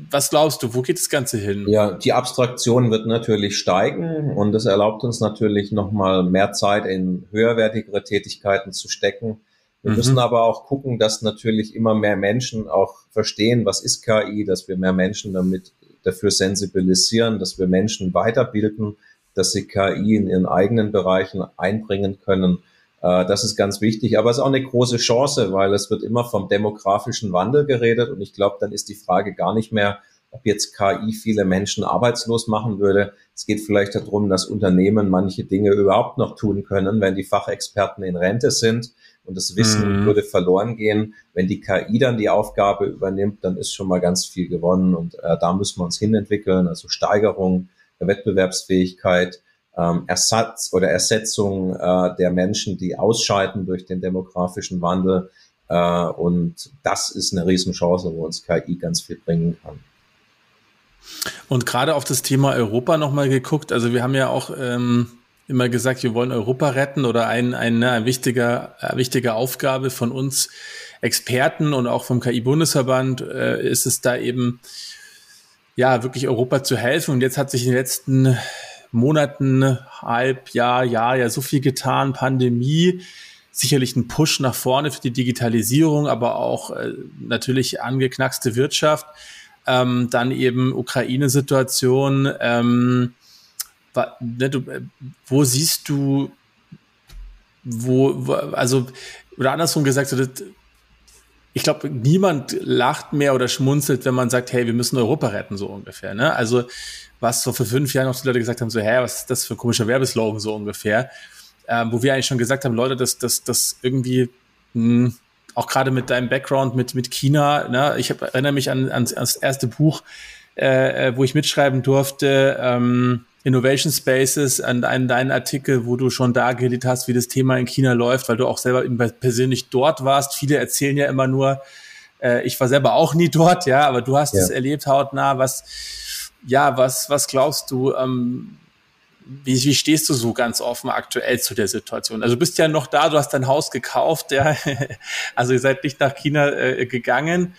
was glaubst du, wo geht das Ganze hin? Ja, die Abstraktion wird natürlich steigen und das erlaubt uns natürlich nochmal mehr Zeit in höherwertigere Tätigkeiten zu stecken. Wir mhm. müssen aber auch gucken, dass natürlich immer mehr Menschen auch verstehen, was ist KI, dass wir mehr Menschen damit dafür sensibilisieren, dass wir Menschen weiterbilden, dass sie KI in ihren eigenen Bereichen einbringen können. Äh, das ist ganz wichtig, aber es ist auch eine große Chance, weil es wird immer vom demografischen Wandel geredet und ich glaube, dann ist die Frage gar nicht mehr, ob jetzt KI viele Menschen arbeitslos machen würde. Es geht vielleicht darum, dass Unternehmen manche Dinge überhaupt noch tun können, wenn die Fachexperten in Rente sind und das Wissen mhm. würde verloren gehen. Wenn die KI dann die Aufgabe übernimmt, dann ist schon mal ganz viel gewonnen und äh, da müssen wir uns hinentwickeln, also Steigerung der Wettbewerbsfähigkeit, ähm, Ersatz oder Ersetzung äh, der Menschen, die ausscheiden durch den demografischen Wandel. Äh, und das ist eine Riesenchance, wo uns KI ganz viel bringen kann. Und gerade auf das Thema Europa nochmal geguckt. Also wir haben ja auch ähm, immer gesagt, wir wollen Europa retten oder ein, ein, ne, ein wichtiger, eine wichtige Aufgabe von uns Experten und auch vom KI-Bundesverband äh, ist es da eben, ja, wirklich Europa zu helfen. Und jetzt hat sich in den letzten Monaten, halb Jahr, ja so viel getan, Pandemie, sicherlich ein Push nach vorne für die Digitalisierung, aber auch äh, natürlich angeknackste Wirtschaft ähm, dann eben Ukraine-Situation. Ähm, ne, äh, wo siehst du, wo, also, oder andersrum gesagt, ich glaube, niemand lacht mehr oder schmunzelt, wenn man sagt, hey, wir müssen Europa retten, so ungefähr. Ne? Also, was so vor fünf Jahren noch die Leute gesagt haben, so, hä, was ist das für ein komischer Werbeslogan, so ungefähr. Ähm, wo wir eigentlich schon gesagt haben, Leute, das, das, das irgendwie, mh, hm, auch gerade mit deinem Background mit, mit China. Ne? Ich hab, erinnere mich an, an, an das erste Buch, äh, äh, wo ich mitschreiben durfte, ähm, Innovation Spaces, an, an deinen Artikel, wo du schon dargelegt hast, wie das Thema in China läuft, weil du auch selber persönlich dort warst. Viele erzählen ja immer nur, äh, ich war selber auch nie dort, ja, aber du hast ja. es erlebt hautnah. Was, ja, was, was glaubst du, ähm, wie, wie stehst du so ganz offen aktuell zu der Situation? Also du bist ja noch da, du hast dein Haus gekauft, ja. Also ihr seid nicht nach China äh, gegangen.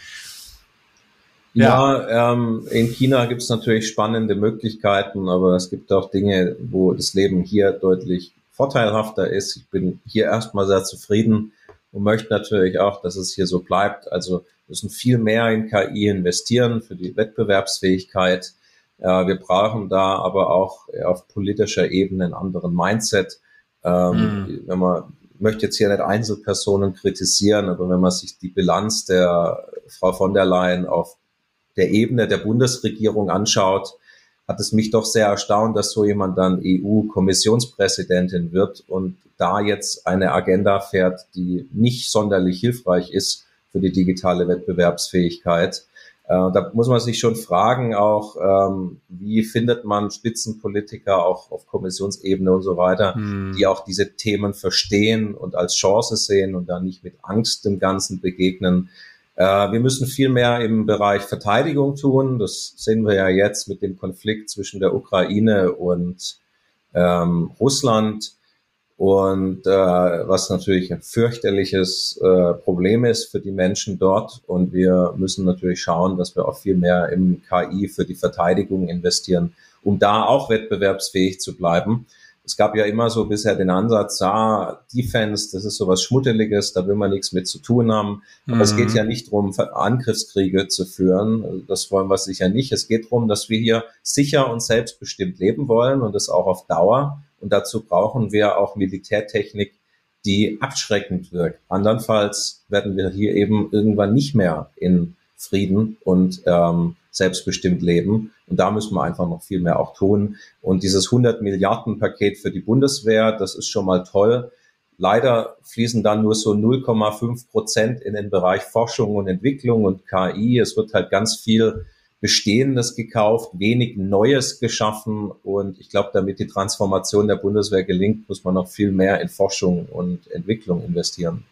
Ja, ja ähm, in China gibt es natürlich spannende Möglichkeiten, aber es gibt auch Dinge, wo das Leben hier deutlich vorteilhafter ist. Ich bin hier erstmal sehr zufrieden und möchte natürlich auch, dass es hier so bleibt. Also müssen viel mehr in KI investieren für die Wettbewerbsfähigkeit. Ja, wir brauchen da aber auch auf politischer Ebene einen anderen Mindset. Ähm, mhm. Wenn man möchte jetzt hier nicht Einzelpersonen kritisieren, aber wenn man sich die Bilanz der Frau von der Leyen auf der Ebene der Bundesregierung anschaut, hat es mich doch sehr erstaunt, dass so jemand dann EU-Kommissionspräsidentin wird und da jetzt eine Agenda fährt, die nicht sonderlich hilfreich ist für die digitale Wettbewerbsfähigkeit. Äh, da muss man sich schon fragen, auch ähm, wie findet man Spitzenpolitiker auch auf Kommissionsebene und so weiter, hm. die auch diese Themen verstehen und als Chance sehen und da nicht mit Angst dem Ganzen begegnen. Äh, wir müssen viel mehr im Bereich Verteidigung tun. Das sehen wir ja jetzt mit dem Konflikt zwischen der Ukraine und ähm, Russland und äh, was natürlich ein fürchterliches äh, Problem ist für die Menschen dort. Und wir müssen natürlich schauen, dass wir auch viel mehr im KI für die Verteidigung investieren, um da auch wettbewerbsfähig zu bleiben. Es gab ja immer so bisher den Ansatz, ah, Defense, das ist sowas Schmuddeliges, da will man nichts mit zu tun haben. Aber mhm. es geht mhm. ja nicht darum, Angriffskriege zu führen. Das wollen wir sicher nicht. Es geht darum, dass wir hier sicher und selbstbestimmt leben wollen und das auch auf Dauer. Und dazu brauchen wir auch Militärtechnik, die abschreckend wirkt. Andernfalls werden wir hier eben irgendwann nicht mehr in Frieden und ähm, selbstbestimmt leben. Und da müssen wir einfach noch viel mehr auch tun. Und dieses 100 Milliarden Paket für die Bundeswehr, das ist schon mal toll. Leider fließen dann nur so 0,5 Prozent in den Bereich Forschung und Entwicklung und KI. Es wird halt ganz viel Bestehendes gekauft, wenig Neues geschaffen. Und ich glaube, damit die Transformation der Bundeswehr gelingt, muss man noch viel mehr in Forschung und Entwicklung investieren.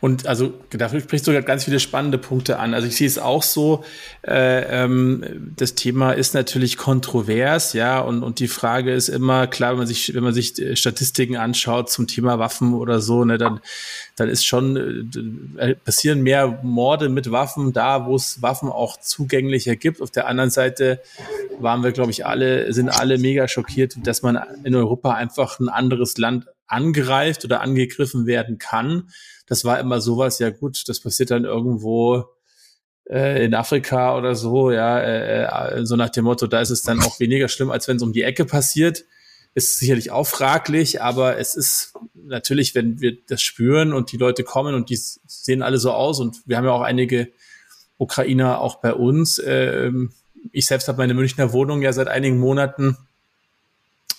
Und also dafür sprichst du ganz viele spannende Punkte an. Also ich sehe es auch so, äh, ähm, das Thema ist natürlich kontrovers, ja, und, und die Frage ist immer, klar, wenn man sich, wenn man sich äh, Statistiken anschaut zum Thema Waffen oder so, ne, dann, dann ist schon, äh, passieren mehr Morde mit Waffen da, wo es Waffen auch zugänglicher gibt. Auf der anderen Seite waren wir, glaube ich, alle, sind alle mega schockiert, dass man in Europa einfach ein anderes Land angreift oder angegriffen werden kann. Das war immer sowas, ja gut, das passiert dann irgendwo äh, in Afrika oder so, ja, äh, äh, so nach dem Motto, da ist es dann auch weniger schlimm, als wenn es um die Ecke passiert. Ist sicherlich auch fraglich, aber es ist natürlich, wenn wir das spüren und die Leute kommen und die sehen alle so aus und wir haben ja auch einige Ukrainer auch bei uns. Äh, ich selbst habe meine Münchner Wohnung ja seit einigen Monaten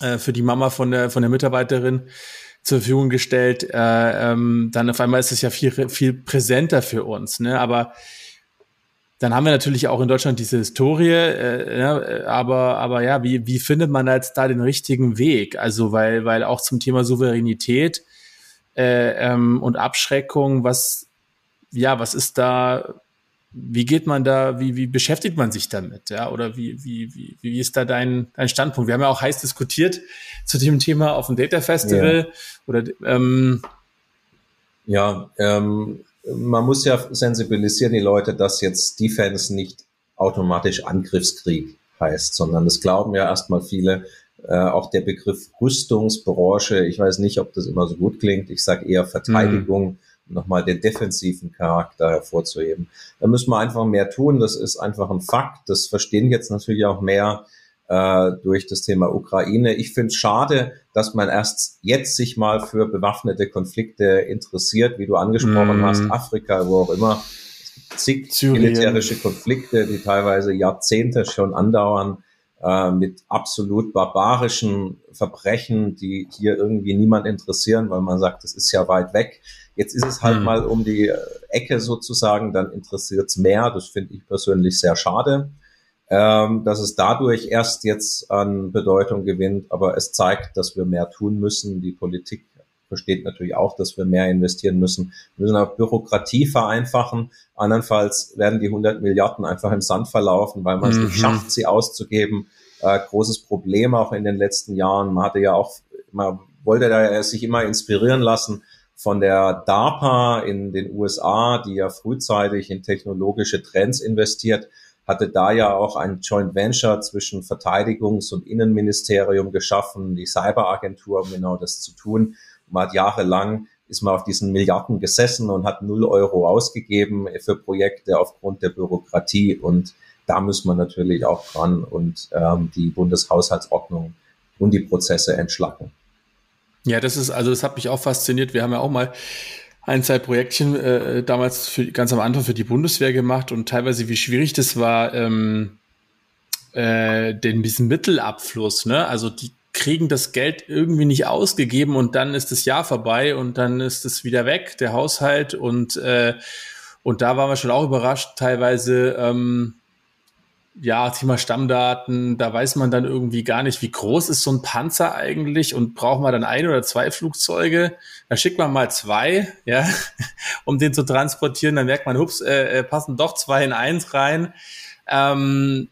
äh, für die Mama von der, von der Mitarbeiterin zur Verfügung gestellt. Äh, ähm, dann auf einmal ist es ja viel, viel präsenter für uns. Ne? Aber dann haben wir natürlich auch in Deutschland diese Historie, äh, ja, aber, aber ja, wie, wie findet man jetzt da den richtigen Weg? Also, weil, weil auch zum Thema Souveränität äh, ähm, und Abschreckung, was, ja, was ist da, wie geht man da, wie, wie beschäftigt man sich damit? Ja, oder wie, wie, wie, wie ist da dein, dein Standpunkt? Wir haben ja auch heiß diskutiert zu dem Thema auf dem Data Festival ja. oder ähm, ja, ähm, man muss ja sensibilisieren die Leute, dass jetzt Defense nicht automatisch Angriffskrieg heißt, sondern das glauben ja erstmal viele. Äh, auch der Begriff Rüstungsbranche, ich weiß nicht, ob das immer so gut klingt. Ich sage eher Verteidigung, mhm. Nochmal den defensiven Charakter hervorzuheben. Da müssen wir einfach mehr tun. Das ist einfach ein Fakt. Das verstehen jetzt natürlich auch mehr äh, durch das Thema Ukraine. Ich finde es schade, dass man erst jetzt sich mal für bewaffnete Konflikte interessiert, wie du angesprochen mm. hast, Afrika, wo auch immer. Es gibt zig Syrien. militärische Konflikte, die teilweise Jahrzehnte schon andauern, äh, mit absolut barbarischen Verbrechen, die hier irgendwie niemand interessieren, weil man sagt, das ist ja weit weg. Jetzt ist es halt mm. mal um die Ecke sozusagen, dann interessiert es mehr. Das finde ich persönlich sehr schade ähm, dass es dadurch erst jetzt an Bedeutung gewinnt. Aber es zeigt, dass wir mehr tun müssen. Die Politik versteht natürlich auch, dass wir mehr investieren müssen. Wir müssen auch Bürokratie vereinfachen. Andernfalls werden die 100 Milliarden einfach im Sand verlaufen, weil man es mhm. nicht schafft, sie auszugeben. Äh, großes Problem auch in den letzten Jahren. Man hatte ja auch, man wollte da sich immer inspirieren lassen von der DARPA in den USA, die ja frühzeitig in technologische Trends investiert hatte da ja auch ein Joint Venture zwischen Verteidigungs- und Innenministerium geschaffen, die Cyberagentur, um genau das zu tun. Man hat jahrelang ist man auf diesen Milliarden gesessen und hat null Euro ausgegeben für Projekte aufgrund der Bürokratie. Und da muss man natürlich auch dran und ähm, die Bundeshaushaltsordnung und die Prozesse entschlacken. Ja, das ist, also das hat mich auch fasziniert. Wir haben ja auch mal ein, zwei Projektchen äh, damals für, ganz am Anfang für die Bundeswehr gemacht und teilweise wie schwierig das war, ähm, äh, den diesen Mittelabfluss, ne? Also die kriegen das Geld irgendwie nicht ausgegeben und dann ist das Jahr vorbei und dann ist es wieder weg, der Haushalt und äh, und da waren wir schon auch überrascht, teilweise ähm, ja, Thema Stammdaten, da weiß man dann irgendwie gar nicht, wie groß ist so ein Panzer eigentlich und braucht man dann ein oder zwei Flugzeuge. Da schickt man mal zwei, ja, um den zu transportieren. Dann merkt man, hups, äh, äh, passen doch zwei in eins rein. Ähm,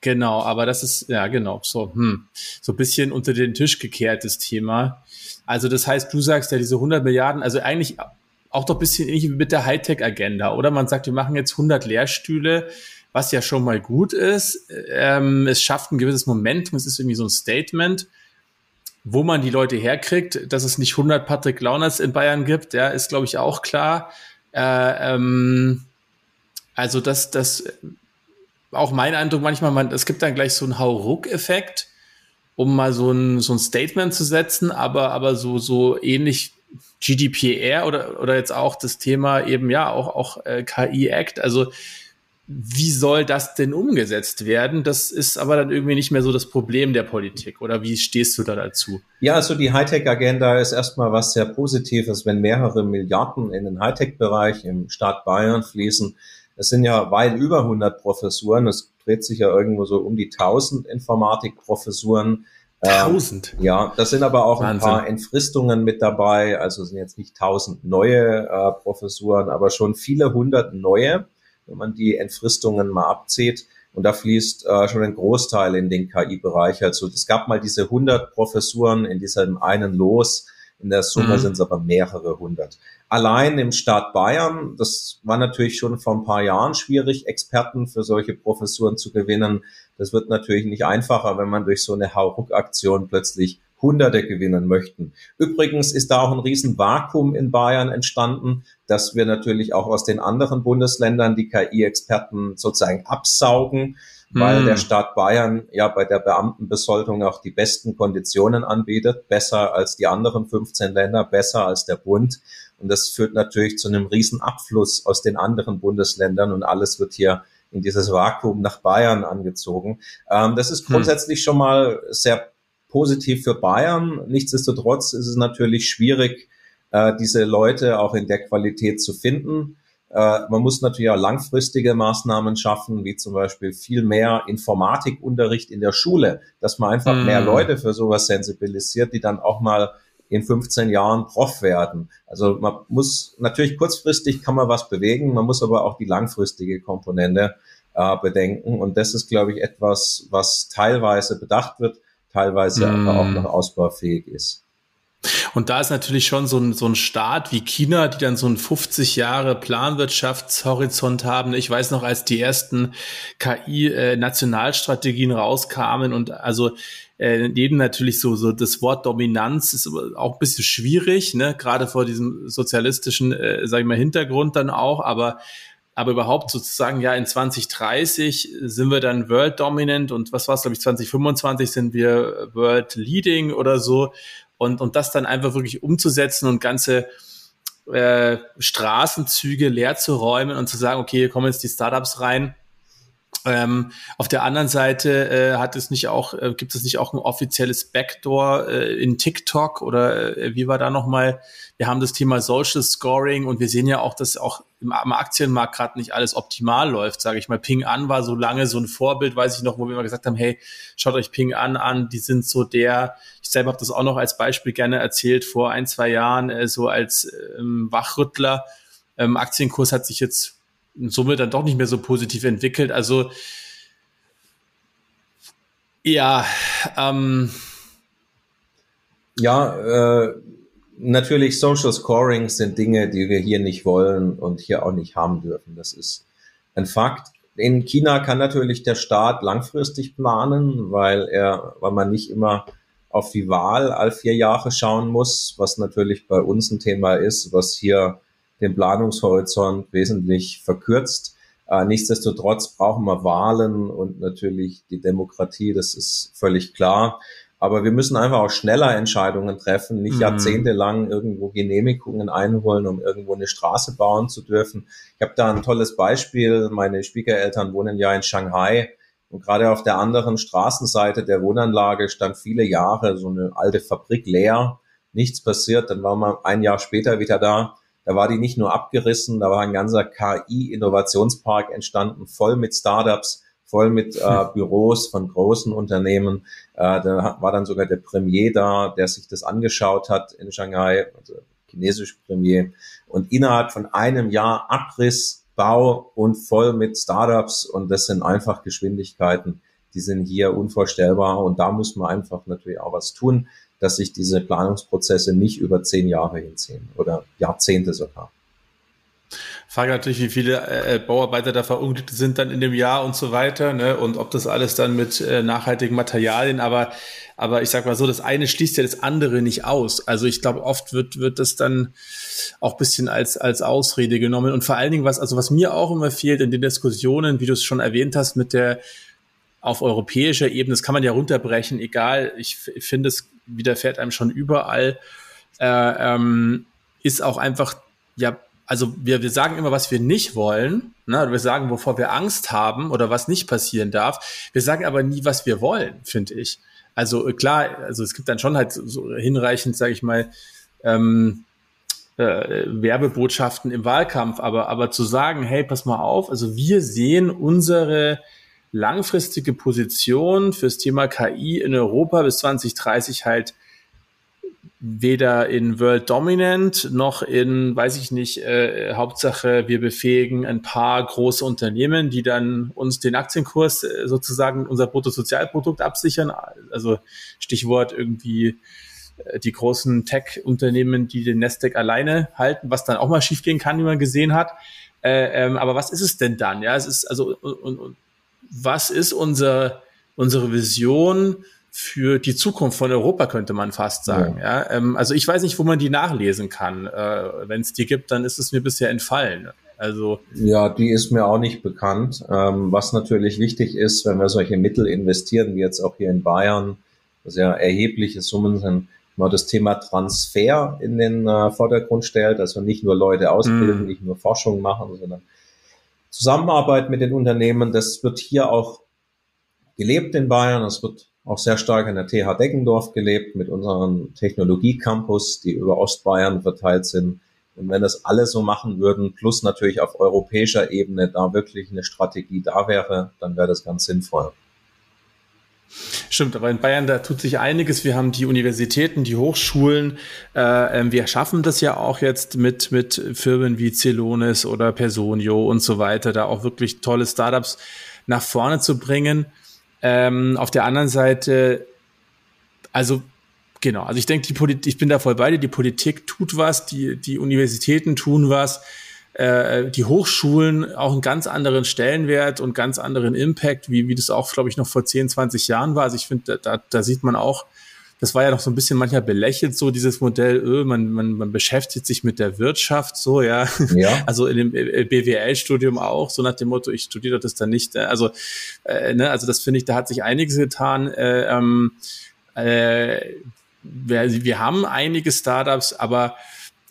genau, aber das ist, ja, genau, so, hm, so ein bisschen unter den Tisch gekehrtes Thema. Also das heißt, du sagst ja diese 100 Milliarden, also eigentlich auch doch ein bisschen ähnlich wie mit der Hightech-Agenda, oder? Man sagt, wir machen jetzt 100 Lehrstühle, was ja schon mal gut ist. Ähm, es schafft ein gewisses Momentum, es ist irgendwie so ein Statement. Wo man die Leute herkriegt, dass es nicht 100 Patrick Launers in Bayern gibt, ja, ist, glaube ich, auch klar. Äh, ähm, also, das, das, auch mein Eindruck manchmal, man, es gibt dann gleich so einen Hauruck-Effekt, um mal so ein, so ein Statement zu setzen, aber, aber so, so ähnlich GDPR oder, oder jetzt auch das Thema eben, ja, auch, auch äh, KI-Act. Also, wie soll das denn umgesetzt werden? Das ist aber dann irgendwie nicht mehr so das Problem der Politik. Oder wie stehst du da dazu? Ja, also die Hightech-Agenda ist erstmal was sehr Positives, wenn mehrere Milliarden in den Hightech-Bereich im Staat Bayern fließen. Es sind ja weit über 100 Professuren. Es dreht sich ja irgendwo so um die 1000 Informatikprofessuren. 1000? Ähm, ja, das sind aber auch Wahnsinn. ein paar Entfristungen mit dabei. Also sind jetzt nicht 1000 neue äh, Professuren, aber schon viele hundert neue wenn man die Entfristungen mal abzieht. Und da fließt äh, schon ein Großteil in den KI-Bereich. Also es gab mal diese 100 Professuren in diesem einen Los. In der Summe mhm. sind es aber mehrere hundert. Allein im Staat Bayern, das war natürlich schon vor ein paar Jahren schwierig, Experten für solche Professuren zu gewinnen. Das wird natürlich nicht einfacher, wenn man durch so eine Hauruck-Aktion plötzlich Hunderte gewinnen möchten. Übrigens ist da auch ein Riesenvakuum in Bayern entstanden, dass wir natürlich auch aus den anderen Bundesländern die KI-Experten sozusagen absaugen, weil mm. der Staat Bayern ja bei der Beamtenbesoldung auch die besten Konditionen anbietet, besser als die anderen 15 Länder, besser als der Bund. Und das führt natürlich zu einem riesen Abfluss aus den anderen Bundesländern und alles wird hier in dieses Vakuum nach Bayern angezogen. Ähm, das ist hm. grundsätzlich hm. schon mal sehr positiv für Bayern. Nichtsdestotrotz ist es natürlich schwierig, äh, diese Leute auch in der Qualität zu finden. Äh, man muss natürlich auch langfristige Maßnahmen schaffen, wie zum Beispiel viel mehr Informatikunterricht in der Schule, dass man einfach mm. mehr Leute für sowas sensibilisiert, die dann auch mal in 15 Jahren Prof werden. Also man muss natürlich kurzfristig kann man was bewegen, man muss aber auch die langfristige Komponente äh, bedenken. Und das ist, glaube ich, etwas, was teilweise bedacht wird, teilweise mm. aber auch noch ausbaufähig ist. Und da ist natürlich schon so ein, so ein Staat wie China, die dann so einen 50 Jahre Planwirtschaftshorizont haben. Ich weiß noch, als die ersten KI-Nationalstrategien rauskamen und also äh, neben natürlich so, so das Wort Dominanz ist auch ein bisschen schwierig, ne? gerade vor diesem sozialistischen, äh, sag ich mal, Hintergrund dann auch, aber aber überhaupt sozusagen, ja, in 2030 sind wir dann World Dominant und was war es, glaube ich, 2025 sind wir World Leading oder so und, und das dann einfach wirklich umzusetzen und ganze äh, Straßenzüge leer zu räumen und zu sagen, okay, hier kommen jetzt die Startups rein. Ähm, auf der anderen Seite äh, hat es nicht auch, äh, gibt es nicht auch ein offizielles Backdoor äh, in TikTok oder äh, wie war da nochmal? Wir haben das Thema Social Scoring und wir sehen ja auch, dass auch im, am Aktienmarkt gerade nicht alles optimal läuft, sage ich mal. Ping an war so lange so ein Vorbild, weiß ich noch, wo wir immer gesagt haben, hey, schaut euch Ping an an, die sind so der, ich selber habe das auch noch als Beispiel gerne erzählt, vor ein, zwei Jahren, äh, so als ähm, Wachrüttler. Ähm, Aktienkurs hat sich jetzt in Summe dann doch nicht mehr so positiv entwickelt. Also ja, ähm, ja, äh, natürlich Social Scoring sind Dinge, die wir hier nicht wollen und hier auch nicht haben dürfen. Das ist ein Fakt. In China kann natürlich der Staat langfristig planen, weil er, weil man nicht immer auf die Wahl all vier Jahre schauen muss, was natürlich bei uns ein Thema ist, was hier den Planungshorizont wesentlich verkürzt. Äh, nichtsdestotrotz brauchen wir Wahlen und natürlich die Demokratie, das ist völlig klar. Aber wir müssen einfach auch schneller Entscheidungen treffen, nicht mhm. jahrzehntelang irgendwo Genehmigungen einholen, um irgendwo eine Straße bauen zu dürfen. Ich habe da ein tolles Beispiel. Meine Schwiegereltern wohnen ja in Shanghai. Und gerade auf der anderen Straßenseite der Wohnanlage stand viele Jahre so eine alte Fabrik leer. Nichts passiert. Dann waren wir ein Jahr später wieder da. Da war die nicht nur abgerissen, da war ein ganzer KI-Innovationspark entstanden, voll mit Startups voll mit äh, Büros von großen Unternehmen. Äh, da war dann sogar der Premier da, der sich das angeschaut hat in Shanghai, also chinesische Premier. Und innerhalb von einem Jahr Abriss, Bau und voll mit Startups. Und das sind einfach Geschwindigkeiten, die sind hier unvorstellbar. Und da muss man einfach natürlich auch was tun, dass sich diese Planungsprozesse nicht über zehn Jahre hinziehen oder Jahrzehnte sogar. Frage natürlich, wie viele äh, äh, Bauarbeiter da verunglückt sind dann in dem Jahr und so weiter, ne? Und ob das alles dann mit äh, nachhaltigen Materialien, aber, aber ich sag mal so, das eine schließt ja das andere nicht aus. Also ich glaube, oft wird, wird das dann auch bisschen als, als Ausrede genommen. Und vor allen Dingen, was, also was mir auch immer fehlt in den Diskussionen, wie du es schon erwähnt hast, mit der auf europäischer Ebene, das kann man ja runterbrechen, egal, ich, ich finde, es widerfährt einem schon überall, äh, ähm, ist auch einfach ja also wir, wir sagen immer, was wir nicht wollen. Ne? Wir sagen, wovor wir Angst haben oder was nicht passieren darf. Wir sagen aber nie, was wir wollen, finde ich. Also äh, klar, also es gibt dann schon halt so hinreichend, sage ich mal, ähm, äh, Werbebotschaften im Wahlkampf, aber, aber zu sagen, hey, pass mal auf, also wir sehen unsere langfristige Position fürs Thema KI in Europa bis 2030 halt weder in World Dominant noch in, weiß ich nicht, äh, Hauptsache wir befähigen ein paar große Unternehmen, die dann uns den Aktienkurs äh, sozusagen unser Bruttosozialprodukt absichern. Also Stichwort irgendwie äh, die großen Tech-Unternehmen, die den Nasdaq alleine halten, was dann auch mal schiefgehen kann, wie man gesehen hat. Äh, ähm, aber was ist es denn dann? Ja, es ist also und, und, was ist unser, unsere Vision für die Zukunft von Europa, könnte man fast sagen. Ja. ja ähm, also ich weiß nicht, wo man die nachlesen kann. Äh, Wenn es die gibt, dann ist es mir bisher entfallen. Also ja, die ist mir auch nicht bekannt. Ähm, was natürlich wichtig ist, wenn wir solche Mittel investieren, wie jetzt auch hier in Bayern, was ja erhebliche Summen sind, mal das Thema Transfer in den äh, Vordergrund stellt, also nicht nur Leute ausbilden, mm. nicht nur Forschung machen, sondern Zusammenarbeit mit den Unternehmen. Das wird hier auch gelebt in Bayern. Es wird auch sehr stark in der TH Deckendorf gelebt mit unserem Technologiecampus, die über Ostbayern verteilt sind. Und wenn das alle so machen würden, plus natürlich auf europäischer Ebene da wirklich eine Strategie da wäre, dann wäre das ganz sinnvoll. Stimmt, aber in Bayern, da tut sich einiges. Wir haben die Universitäten, die Hochschulen. Äh, ähm, wir schaffen das ja auch jetzt mit, mit Firmen wie Celonis oder Personio und so weiter, da auch wirklich tolle Startups nach vorne zu bringen. Ähm, auf der anderen Seite, also genau, also ich denke, die Politik, ich bin da voll bei dir, die Politik tut was, die, die Universitäten tun was, äh, die Hochschulen auch einen ganz anderen Stellenwert und ganz anderen Impact, wie, wie das auch, glaube ich, noch vor 10, 20 Jahren war. Also ich finde, da, da sieht man auch, das war ja noch so ein bisschen manchmal belächelt, so dieses Modell, öh, man, man, man beschäftigt sich mit der Wirtschaft, so, ja. ja. Also in dem äh, BWL-Studium auch, so nach dem Motto, ich studiere das dann nicht. Äh, also, äh, ne, also das finde ich, da hat sich einiges getan. Äh, ähm, äh, wir, wir haben einige Startups, aber,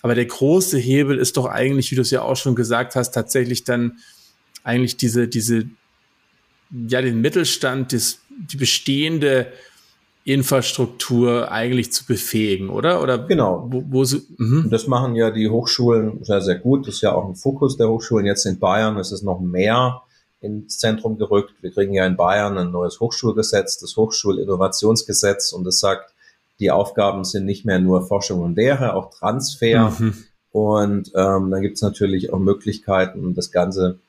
aber der große Hebel ist doch eigentlich, wie du es ja auch schon gesagt hast, tatsächlich dann eigentlich diese, diese, ja, den Mittelstand, das, die bestehende Infrastruktur eigentlich zu befähigen, oder? Oder genau. Wo, wo sie, mhm. Das machen ja die Hochschulen sehr, sehr gut. Das ist ja auch ein Fokus der Hochschulen. Jetzt in Bayern ist es noch mehr ins Zentrum gerückt. Wir kriegen ja in Bayern ein neues Hochschulgesetz, das Hochschulinnovationsgesetz, und das sagt, die Aufgaben sind nicht mehr nur Forschung und Lehre, auch Transfer. Mhm. Und ähm, dann gibt es natürlich auch Möglichkeiten, das Ganze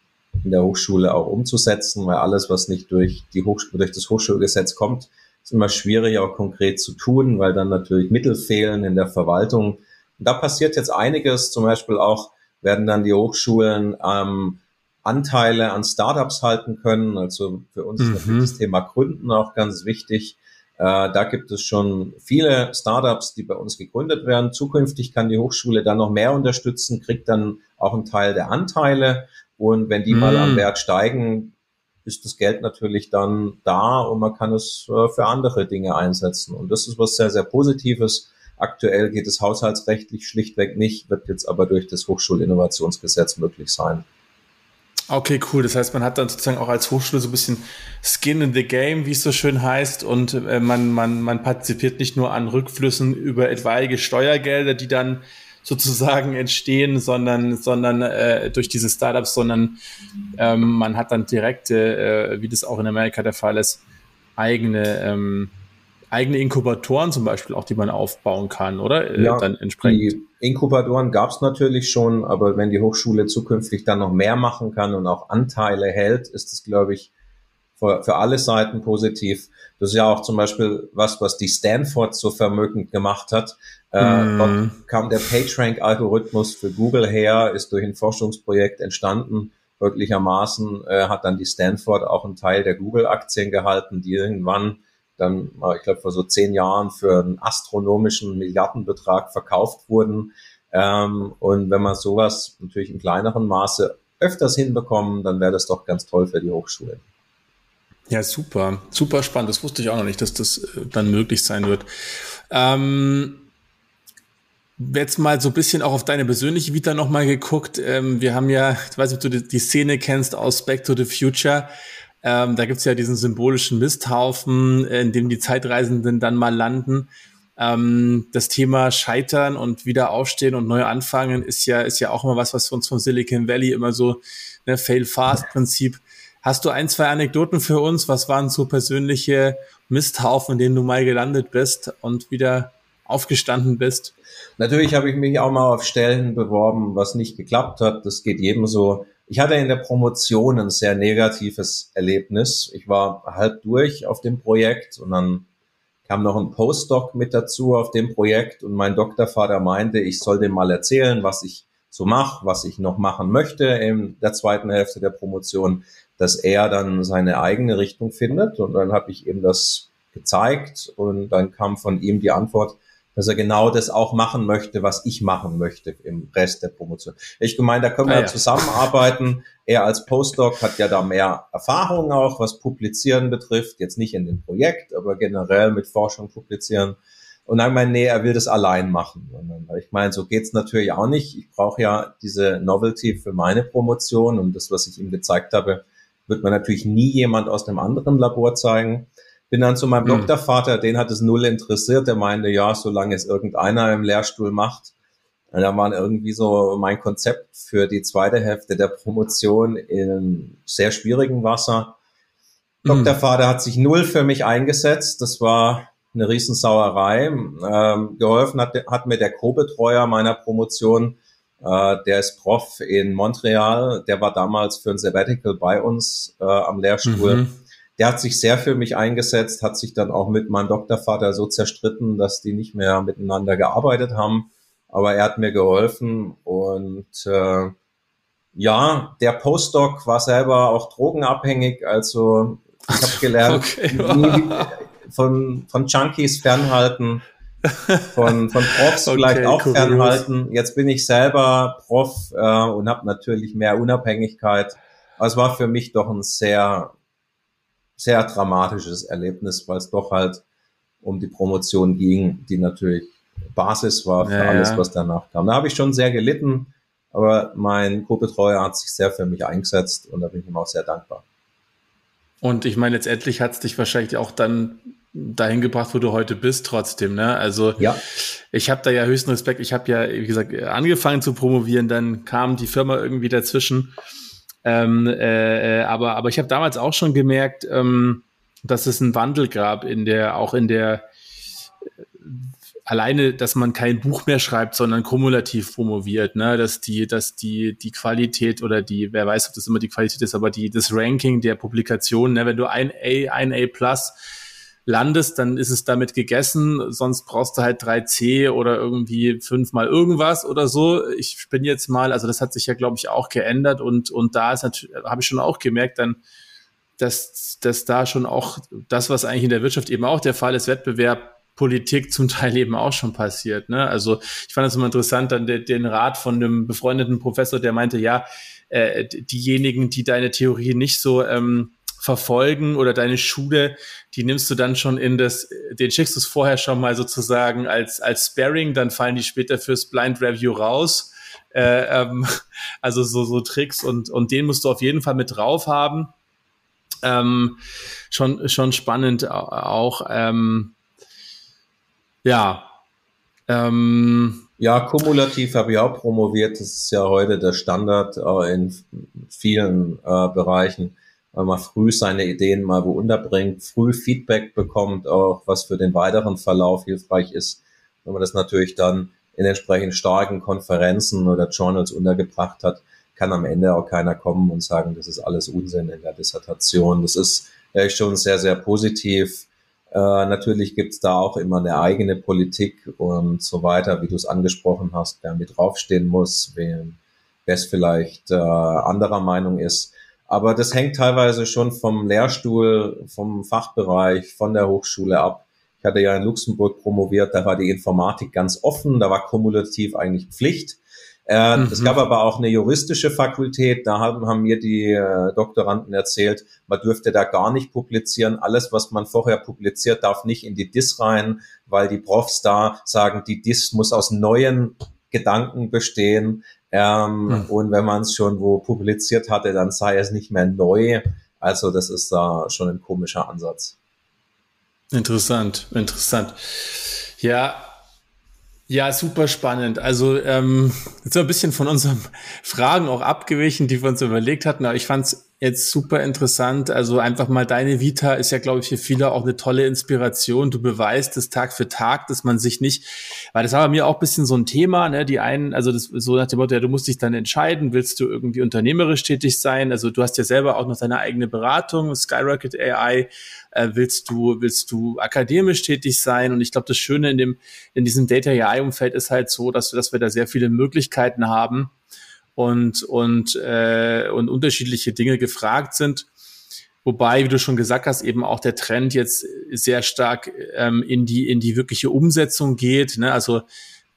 in der Hochschule auch umzusetzen, weil alles, was nicht durch, die Hochschule, durch das Hochschulgesetz kommt, ist immer schwierig auch konkret zu tun, weil dann natürlich Mittel fehlen in der Verwaltung. Und da passiert jetzt einiges, zum Beispiel auch werden dann die Hochschulen ähm, Anteile an Startups halten können. Also für uns mhm. ist das Thema Gründen auch ganz wichtig. Äh, da gibt es schon viele Startups, die bei uns gegründet werden. Zukünftig kann die Hochschule dann noch mehr unterstützen, kriegt dann auch einen Teil der Anteile. Und wenn die mhm. mal am Wert steigen, ist das Geld natürlich dann da und man kann es äh, für andere Dinge einsetzen. Und das ist was sehr, sehr Positives. Aktuell geht es haushaltsrechtlich schlichtweg nicht, wird jetzt aber durch das Hochschulinnovationsgesetz möglich sein. Okay, cool. Das heißt, man hat dann sozusagen auch als Hochschule so ein bisschen Skin in the Game, wie es so schön heißt, und äh, man, man, man partizipiert nicht nur an Rückflüssen über etwaige Steuergelder, die dann sozusagen entstehen, sondern, sondern äh, durch diese Startups, sondern ähm, man hat dann direkte, äh, wie das auch in Amerika der Fall ist, eigene, ähm, eigene Inkubatoren zum Beispiel auch, die man aufbauen kann, oder? Äh, ja, dann entsprechend. Die Inkubatoren gab es natürlich schon, aber wenn die Hochschule zukünftig dann noch mehr machen kann und auch Anteile hält, ist das, glaube ich, für, für alle Seiten positiv. Das ist ja auch zum Beispiel was, was die Stanford so vermögend gemacht hat. Äh, mm. Dort kam der PageRank-Algorithmus für Google her, ist durch ein Forschungsprojekt entstanden. Möglichermaßen äh, hat dann die Stanford auch einen Teil der Google-Aktien gehalten, die irgendwann dann, ich glaube, vor so zehn Jahren für einen astronomischen Milliardenbetrag verkauft wurden. Ähm, und wenn man sowas natürlich in kleineren Maße öfters hinbekommen, dann wäre das doch ganz toll für die Hochschulen. Ja, super, super spannend. Das wusste ich auch noch nicht, dass das äh, dann möglich sein wird. Ähm, jetzt mal so ein bisschen auch auf deine persönliche Vita nochmal geguckt. Ähm, wir haben ja, ich weiß nicht, ob du die, Szene kennst aus Back to the Future. Ähm, da gibt's ja diesen symbolischen Misthaufen, in dem die Zeitreisenden dann mal landen. Ähm, das Thema Scheitern und wieder aufstehen und neu anfangen ist ja, ist ja auch immer was, was uns vom Silicon Valley immer so, ne, Fail-Fast-Prinzip Hast du ein, zwei Anekdoten für uns? Was waren so persönliche Misthaufen, in denen du mal gelandet bist und wieder aufgestanden bist? Natürlich habe ich mich auch mal auf Stellen beworben, was nicht geklappt hat. Das geht jedem so. Ich hatte in der Promotion ein sehr negatives Erlebnis. Ich war halb durch auf dem Projekt und dann kam noch ein Postdoc mit dazu auf dem Projekt und mein Doktorvater meinte, ich soll dem mal erzählen, was ich so mache, was ich noch machen möchte in der zweiten Hälfte der Promotion dass er dann seine eigene Richtung findet. Und dann habe ich eben das gezeigt und dann kam von ihm die Antwort, dass er genau das auch machen möchte, was ich machen möchte im Rest der Promotion. Ich gemeint, da können wir ah, ja. zusammenarbeiten. Er als Postdoc hat ja da mehr Erfahrung auch, was Publizieren betrifft. Jetzt nicht in dem Projekt, aber generell mit Forschung publizieren. Und dann meinte, nee, er will das allein machen. Und dann, ich meine, so geht's natürlich auch nicht. Ich brauche ja diese Novelty für meine Promotion und das, was ich ihm gezeigt habe, wird man natürlich nie jemand aus dem anderen Labor zeigen. Bin dann zu meinem mhm. Doktorvater, den hat es null interessiert. Der meinte, ja, solange es irgendeiner im Lehrstuhl macht. Und da war irgendwie so mein Konzept für die zweite Hälfte der Promotion in sehr schwierigem Wasser. Mhm. Doktorvater hat sich null für mich eingesetzt. Das war eine Riesensauerei. Ähm, geholfen hat, hat mir der Co-Betreuer meiner Promotion, äh, der ist Prof in Montreal, der war damals für ein Sabbatical bei uns äh, am Lehrstuhl. Mhm der hat sich sehr für mich eingesetzt, hat sich dann auch mit meinem Doktorvater so zerstritten, dass die nicht mehr miteinander gearbeitet haben. Aber er hat mir geholfen und äh, ja, der Postdoc war selber auch drogenabhängig. Also ich habe gelernt, okay. von, von Junkies fernhalten, von, von Profs okay, vielleicht auch kurios. fernhalten. Jetzt bin ich selber Prof äh, und habe natürlich mehr Unabhängigkeit. Aber es war für mich doch ein sehr sehr dramatisches Erlebnis, weil es doch halt um die Promotion ging, die natürlich Basis war für ja, alles, was danach kam. Da habe ich schon sehr gelitten, aber mein Co-Betreuer hat sich sehr für mich eingesetzt und da bin ich ihm auch sehr dankbar. Und ich meine, letztendlich hat es dich wahrscheinlich auch dann dahin gebracht, wo du heute bist, trotzdem. Ne? Also ja. ich habe da ja höchsten Respekt. Ich habe ja, wie gesagt, angefangen zu promovieren, dann kam die Firma irgendwie dazwischen ähm, äh, aber, aber ich habe damals auch schon gemerkt, ähm, dass es einen Wandel gab in der, auch in der alleine, dass man kein Buch mehr schreibt, sondern kumulativ promoviert, ne, dass die, dass die, die Qualität oder die, wer weiß, ob das immer die Qualität ist, aber die, das Ranking der Publikation, ne, wenn du ein A, ein A plus landest, dann ist es damit gegessen. Sonst brauchst du halt 3C oder irgendwie fünfmal irgendwas oder so. Ich bin jetzt mal, also das hat sich ja, glaube ich, auch geändert und, und da ist natürlich, habe ich schon auch gemerkt, dann, dass, dass da schon auch das, was eigentlich in der Wirtschaft eben auch der Fall ist, Wettbewerb, Politik zum Teil eben auch schon passiert. Ne? Also ich fand das immer interessant, dann den, den Rat von einem befreundeten Professor, der meinte, ja, äh, diejenigen, die deine Theorie nicht so ähm, verfolgen oder deine Schule, die nimmst du dann schon in das, den schickst du es vorher schon mal sozusagen als, als Sparring, dann fallen die später fürs Blind Review raus. Äh, ähm, also so, so Tricks und, und den musst du auf jeden Fall mit drauf haben. Ähm, schon, schon spannend auch. Ähm, ja. Ähm, ja, kumulativ habe ich auch promoviert. Das ist ja heute der Standard äh, in vielen äh, Bereichen weil man früh seine Ideen mal wo unterbringt, früh Feedback bekommt, auch was für den weiteren Verlauf hilfreich ist. Wenn man das natürlich dann in entsprechend starken Konferenzen oder Journals untergebracht hat, kann am Ende auch keiner kommen und sagen, das ist alles Unsinn in der Dissertation. Das ist äh, schon sehr, sehr positiv. Äh, natürlich gibt's da auch immer eine eigene Politik und so weiter, wie du es angesprochen hast, wer mit draufstehen muss, wer es vielleicht äh, anderer Meinung ist. Aber das hängt teilweise schon vom Lehrstuhl, vom Fachbereich, von der Hochschule ab. Ich hatte ja in Luxemburg promoviert, da war die Informatik ganz offen, da war kumulativ eigentlich Pflicht. Äh, mhm. Es gab aber auch eine juristische Fakultät, da haben, haben mir die äh, Doktoranden erzählt, man dürfte da gar nicht publizieren. Alles, was man vorher publiziert, darf nicht in die DIS rein, weil die Profs da sagen, die DIS muss aus neuen Gedanken bestehen. Ähm, hm. Und wenn man es schon wo publiziert hatte, dann sei es nicht mehr neu. Also das ist da schon ein komischer Ansatz. Interessant, interessant. Ja, ja, super spannend. Also ähm, jetzt so ein bisschen von unseren Fragen auch abgewichen, die wir uns überlegt hatten, aber ich fand es jetzt super interessant. Also einfach mal deine Vita ist ja, glaube ich, für viele auch eine tolle Inspiration. Du beweist es Tag für Tag, dass man sich nicht, weil das war bei mir auch ein bisschen so ein Thema, ne? Die einen, also das so nach dem Motto, ja, du musst dich dann entscheiden, willst du irgendwie unternehmerisch tätig sein? Also du hast ja selber auch noch deine eigene Beratung, Skyrocket AI. Äh, willst du, willst du akademisch tätig sein? Und ich glaube, das Schöne in dem, in diesem Data AI Umfeld ist halt so, dass, dass wir da sehr viele Möglichkeiten haben und, und, äh, und unterschiedliche Dinge gefragt sind. Wobei, wie du schon gesagt hast, eben auch der Trend jetzt sehr stark ähm, in die in die wirkliche Umsetzung geht. Ne? Also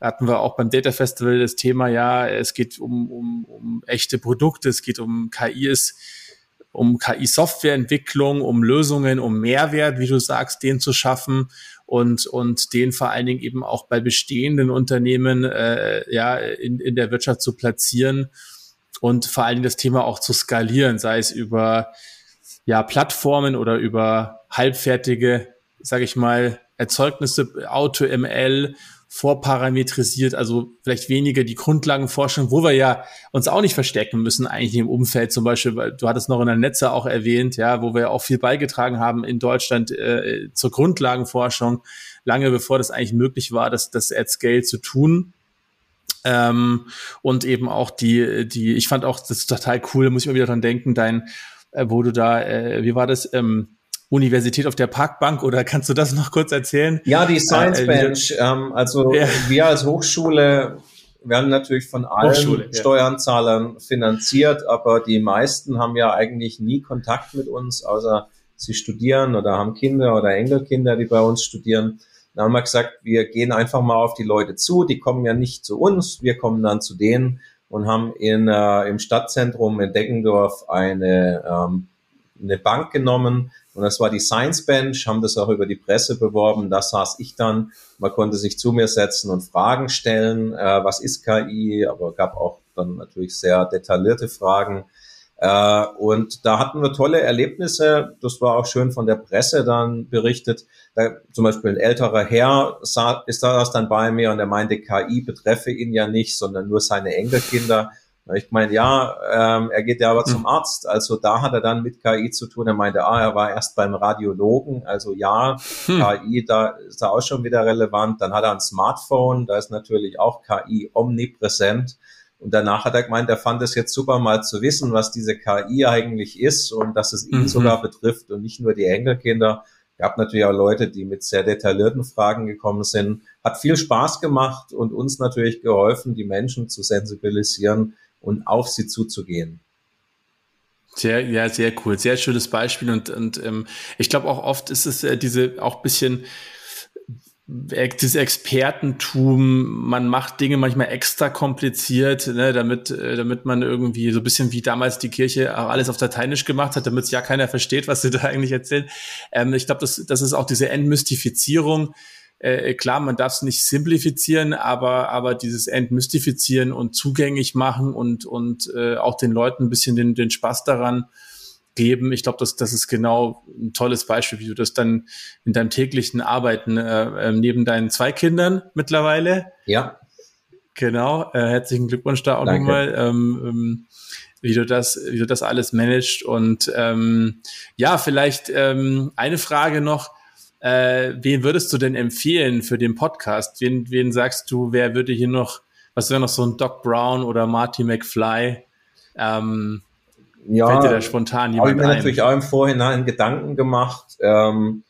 hatten wir auch beim Data Festival das Thema, ja, es geht um, um, um echte Produkte, es geht um KIs, um KI-Softwareentwicklung, um Lösungen, um Mehrwert, wie du sagst, den zu schaffen und, und den vor allen Dingen eben auch bei bestehenden Unternehmen äh, ja, in, in der Wirtschaft zu platzieren und vor allen Dingen das Thema auch zu skalieren, sei es über ja, Plattformen oder über halbfertige, sage ich mal, Erzeugnisse, Auto-ML vorparametrisiert, also vielleicht weniger die Grundlagenforschung, wo wir ja uns auch nicht verstecken müssen, eigentlich im Umfeld zum Beispiel, weil du hattest noch in der Netze auch erwähnt, ja, wo wir auch viel beigetragen haben in Deutschland äh, zur Grundlagenforschung, lange bevor das eigentlich möglich war, das, das at Scale zu tun. Ähm, und eben auch die, die, ich fand auch, das ist total cool, muss ich mal wieder dran denken, dein, äh, wo du da, äh, wie war das, ähm, Universität auf der Parkbank oder kannst du das noch kurz erzählen? Ja, die Science äh, Bench. Ähm, also ja. wir als Hochschule werden natürlich von allen ja. Steuernzahlern finanziert, aber die meisten haben ja eigentlich nie Kontakt mit uns, außer sie studieren oder haben Kinder oder Enkelkinder, die bei uns studieren. Da haben wir gesagt, wir gehen einfach mal auf die Leute zu, die kommen ja nicht zu uns, wir kommen dann zu denen und haben in, äh, im Stadtzentrum in Deggendorf eine, ähm, eine Bank genommen, und das war die Science Bench, haben das auch über die Presse beworben. Da saß ich dann. Man konnte sich zu mir setzen und Fragen stellen. Äh, was ist KI? Aber gab auch dann natürlich sehr detaillierte Fragen. Äh, und da hatten wir tolle Erlebnisse. Das war auch schön von der Presse dann berichtet. Da, zum Beispiel ein älterer Herr sah, ist da dann bei mir und er meinte, KI betreffe ihn ja nicht, sondern nur seine Enkelkinder. Ich meine, ja, ähm, er geht ja aber zum hm. Arzt. Also da hat er dann mit KI zu tun. Er meinte, ah, er war erst beim Radiologen. Also ja, hm. KI, da ist er auch schon wieder relevant. Dann hat er ein Smartphone. Da ist natürlich auch KI omnipräsent. Und danach hat er gemeint, er fand es jetzt super mal zu wissen, was diese KI eigentlich ist und dass es ihn mhm. sogar betrifft und nicht nur die Enkelkinder. Gab natürlich auch Leute, die mit sehr detaillierten Fragen gekommen sind. Hat viel Spaß gemacht und uns natürlich geholfen, die Menschen zu sensibilisieren, und auf sie zuzugehen. Sehr, ja, sehr cool. Sehr schönes Beispiel. Und, und ähm, ich glaube auch oft ist es äh, diese auch bisschen äh, dieses Expertentum, man macht Dinge manchmal extra kompliziert, ne, damit, äh, damit man irgendwie so ein bisschen wie damals die Kirche alles auf Lateinisch gemacht hat, damit es ja keiner versteht, was sie da eigentlich erzählen. Ähm, ich glaube, das, das ist auch diese Entmystifizierung äh, klar, man darf es nicht simplifizieren, aber, aber dieses Entmystifizieren und zugänglich machen und, und äh, auch den Leuten ein bisschen den, den Spaß daran geben. Ich glaube, das, das ist genau ein tolles Beispiel, wie du das dann in deinem täglichen Arbeiten äh, äh, neben deinen zwei Kindern mittlerweile. Ja. Genau. Äh, herzlichen Glückwunsch da auch nochmal. Ähm, ähm, wie du das, wie du das alles managst. Und ähm, ja, vielleicht ähm, eine Frage noch äh, wen würdest du denn empfehlen für den Podcast? Wen, wen sagst du, wer würde hier noch, was wäre noch so ein Doc Brown oder Marty McFly? Ähm, ja, fällt dir da spontan jemand habe ich mir ein? natürlich auch im Vorhinein Gedanken gemacht. Ähm,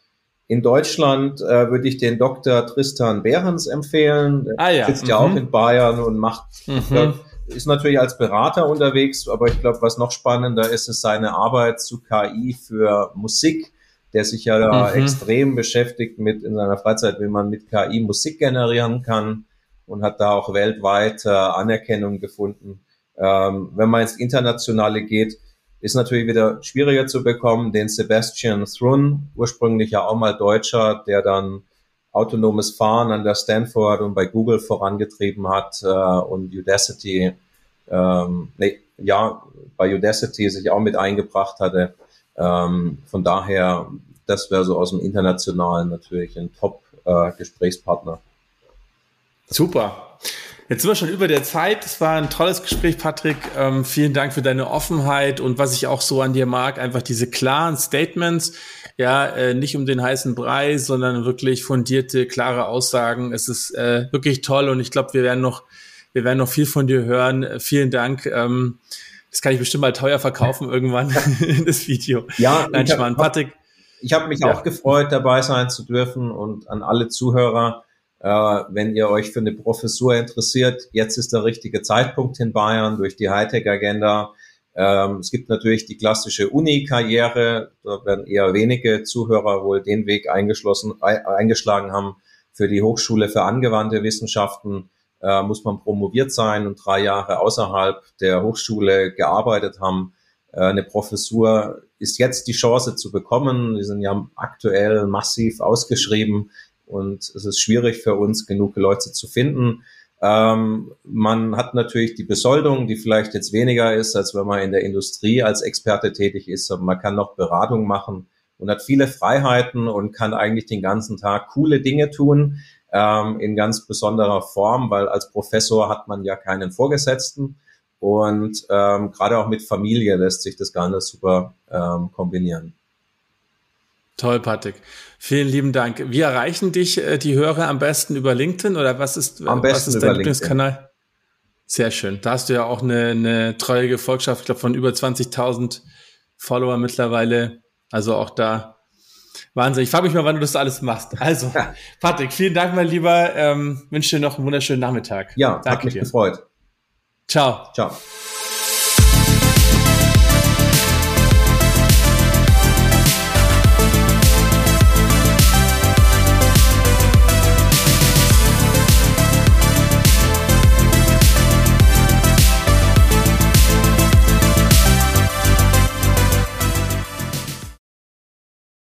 in Deutschland äh, würde ich den Dr. Tristan Behrens empfehlen. Der ah, ja. sitzt mhm. ja auch mhm. in Bayern und macht, mhm. glaub, ist natürlich als Berater unterwegs, aber ich glaube, was noch spannender ist, ist seine Arbeit zu KI für Musik der sich ja da mhm. extrem beschäftigt mit in seiner Freizeit, wie man mit KI Musik generieren kann und hat da auch weltweit äh, Anerkennung gefunden. Ähm, wenn man ins Internationale geht, ist natürlich wieder schwieriger zu bekommen. Den Sebastian Thrun, ursprünglich ja auch mal Deutscher, der dann autonomes Fahren an der Stanford und bei Google vorangetrieben hat äh, und Udacity, ähm, nee, ja, bei Udacity sich auch mit eingebracht hatte. Ähm, von daher, das wäre so aus dem Internationalen natürlich ein Top-Gesprächspartner. Äh, Super. Jetzt sind wir schon über der Zeit. Es war ein tolles Gespräch, Patrick. Ähm, vielen Dank für deine Offenheit und was ich auch so an dir mag, einfach diese klaren Statements. Ja, äh, nicht um den heißen Brei, sondern wirklich fundierte, klare Aussagen. Es ist äh, wirklich toll und ich glaube, wir werden noch, wir werden noch viel von dir hören. Äh, vielen Dank. Ähm, das kann ich bestimmt mal teuer verkaufen irgendwann, das Video. Ja, Nein, ich hab, Patrick. Ich habe mich ja. auch gefreut, dabei sein zu dürfen und an alle Zuhörer, äh, wenn ihr euch für eine Professur interessiert, jetzt ist der richtige Zeitpunkt in Bayern durch die Hightech-Agenda. Ähm, es gibt natürlich die klassische Uni-Karriere, da werden eher wenige Zuhörer wohl den Weg eingeschlossen, eingeschlagen haben. Für die Hochschule für angewandte Wissenschaften äh, muss man promoviert sein und drei Jahre außerhalb der Hochschule gearbeitet haben. Äh, eine Professur ist jetzt die Chance zu bekommen. Die sind ja aktuell massiv ausgeschrieben und es ist schwierig für uns, genug Leute zu finden. Ähm, man hat natürlich die Besoldung, die vielleicht jetzt weniger ist, als wenn man in der Industrie als Experte tätig ist. Aber man kann noch Beratung machen und hat viele Freiheiten und kann eigentlich den ganzen Tag coole Dinge tun ähm, in ganz besonderer Form, weil als Professor hat man ja keinen Vorgesetzten und ähm, gerade auch mit Familie lässt sich das Ganze super ähm, kombinieren. Toll, Patrick. Vielen lieben Dank. Wir erreichen dich, äh, die Hörer, am besten über LinkedIn oder was ist, am besten was ist dein Lieblingskanal? Sehr schön. Da hast du ja auch eine, eine treue Gefolgschaft, ich glaube, von über 20.000 Follower mittlerweile. Also auch da Wahnsinn. Ich frage mich mal, wann du das alles machst. Also, Patrick, vielen Dank, mein Lieber. Ähm, wünsche dir noch einen wunderschönen Nachmittag. Ja, Danke hat mich dir. gefreut. Ciao. Ciao.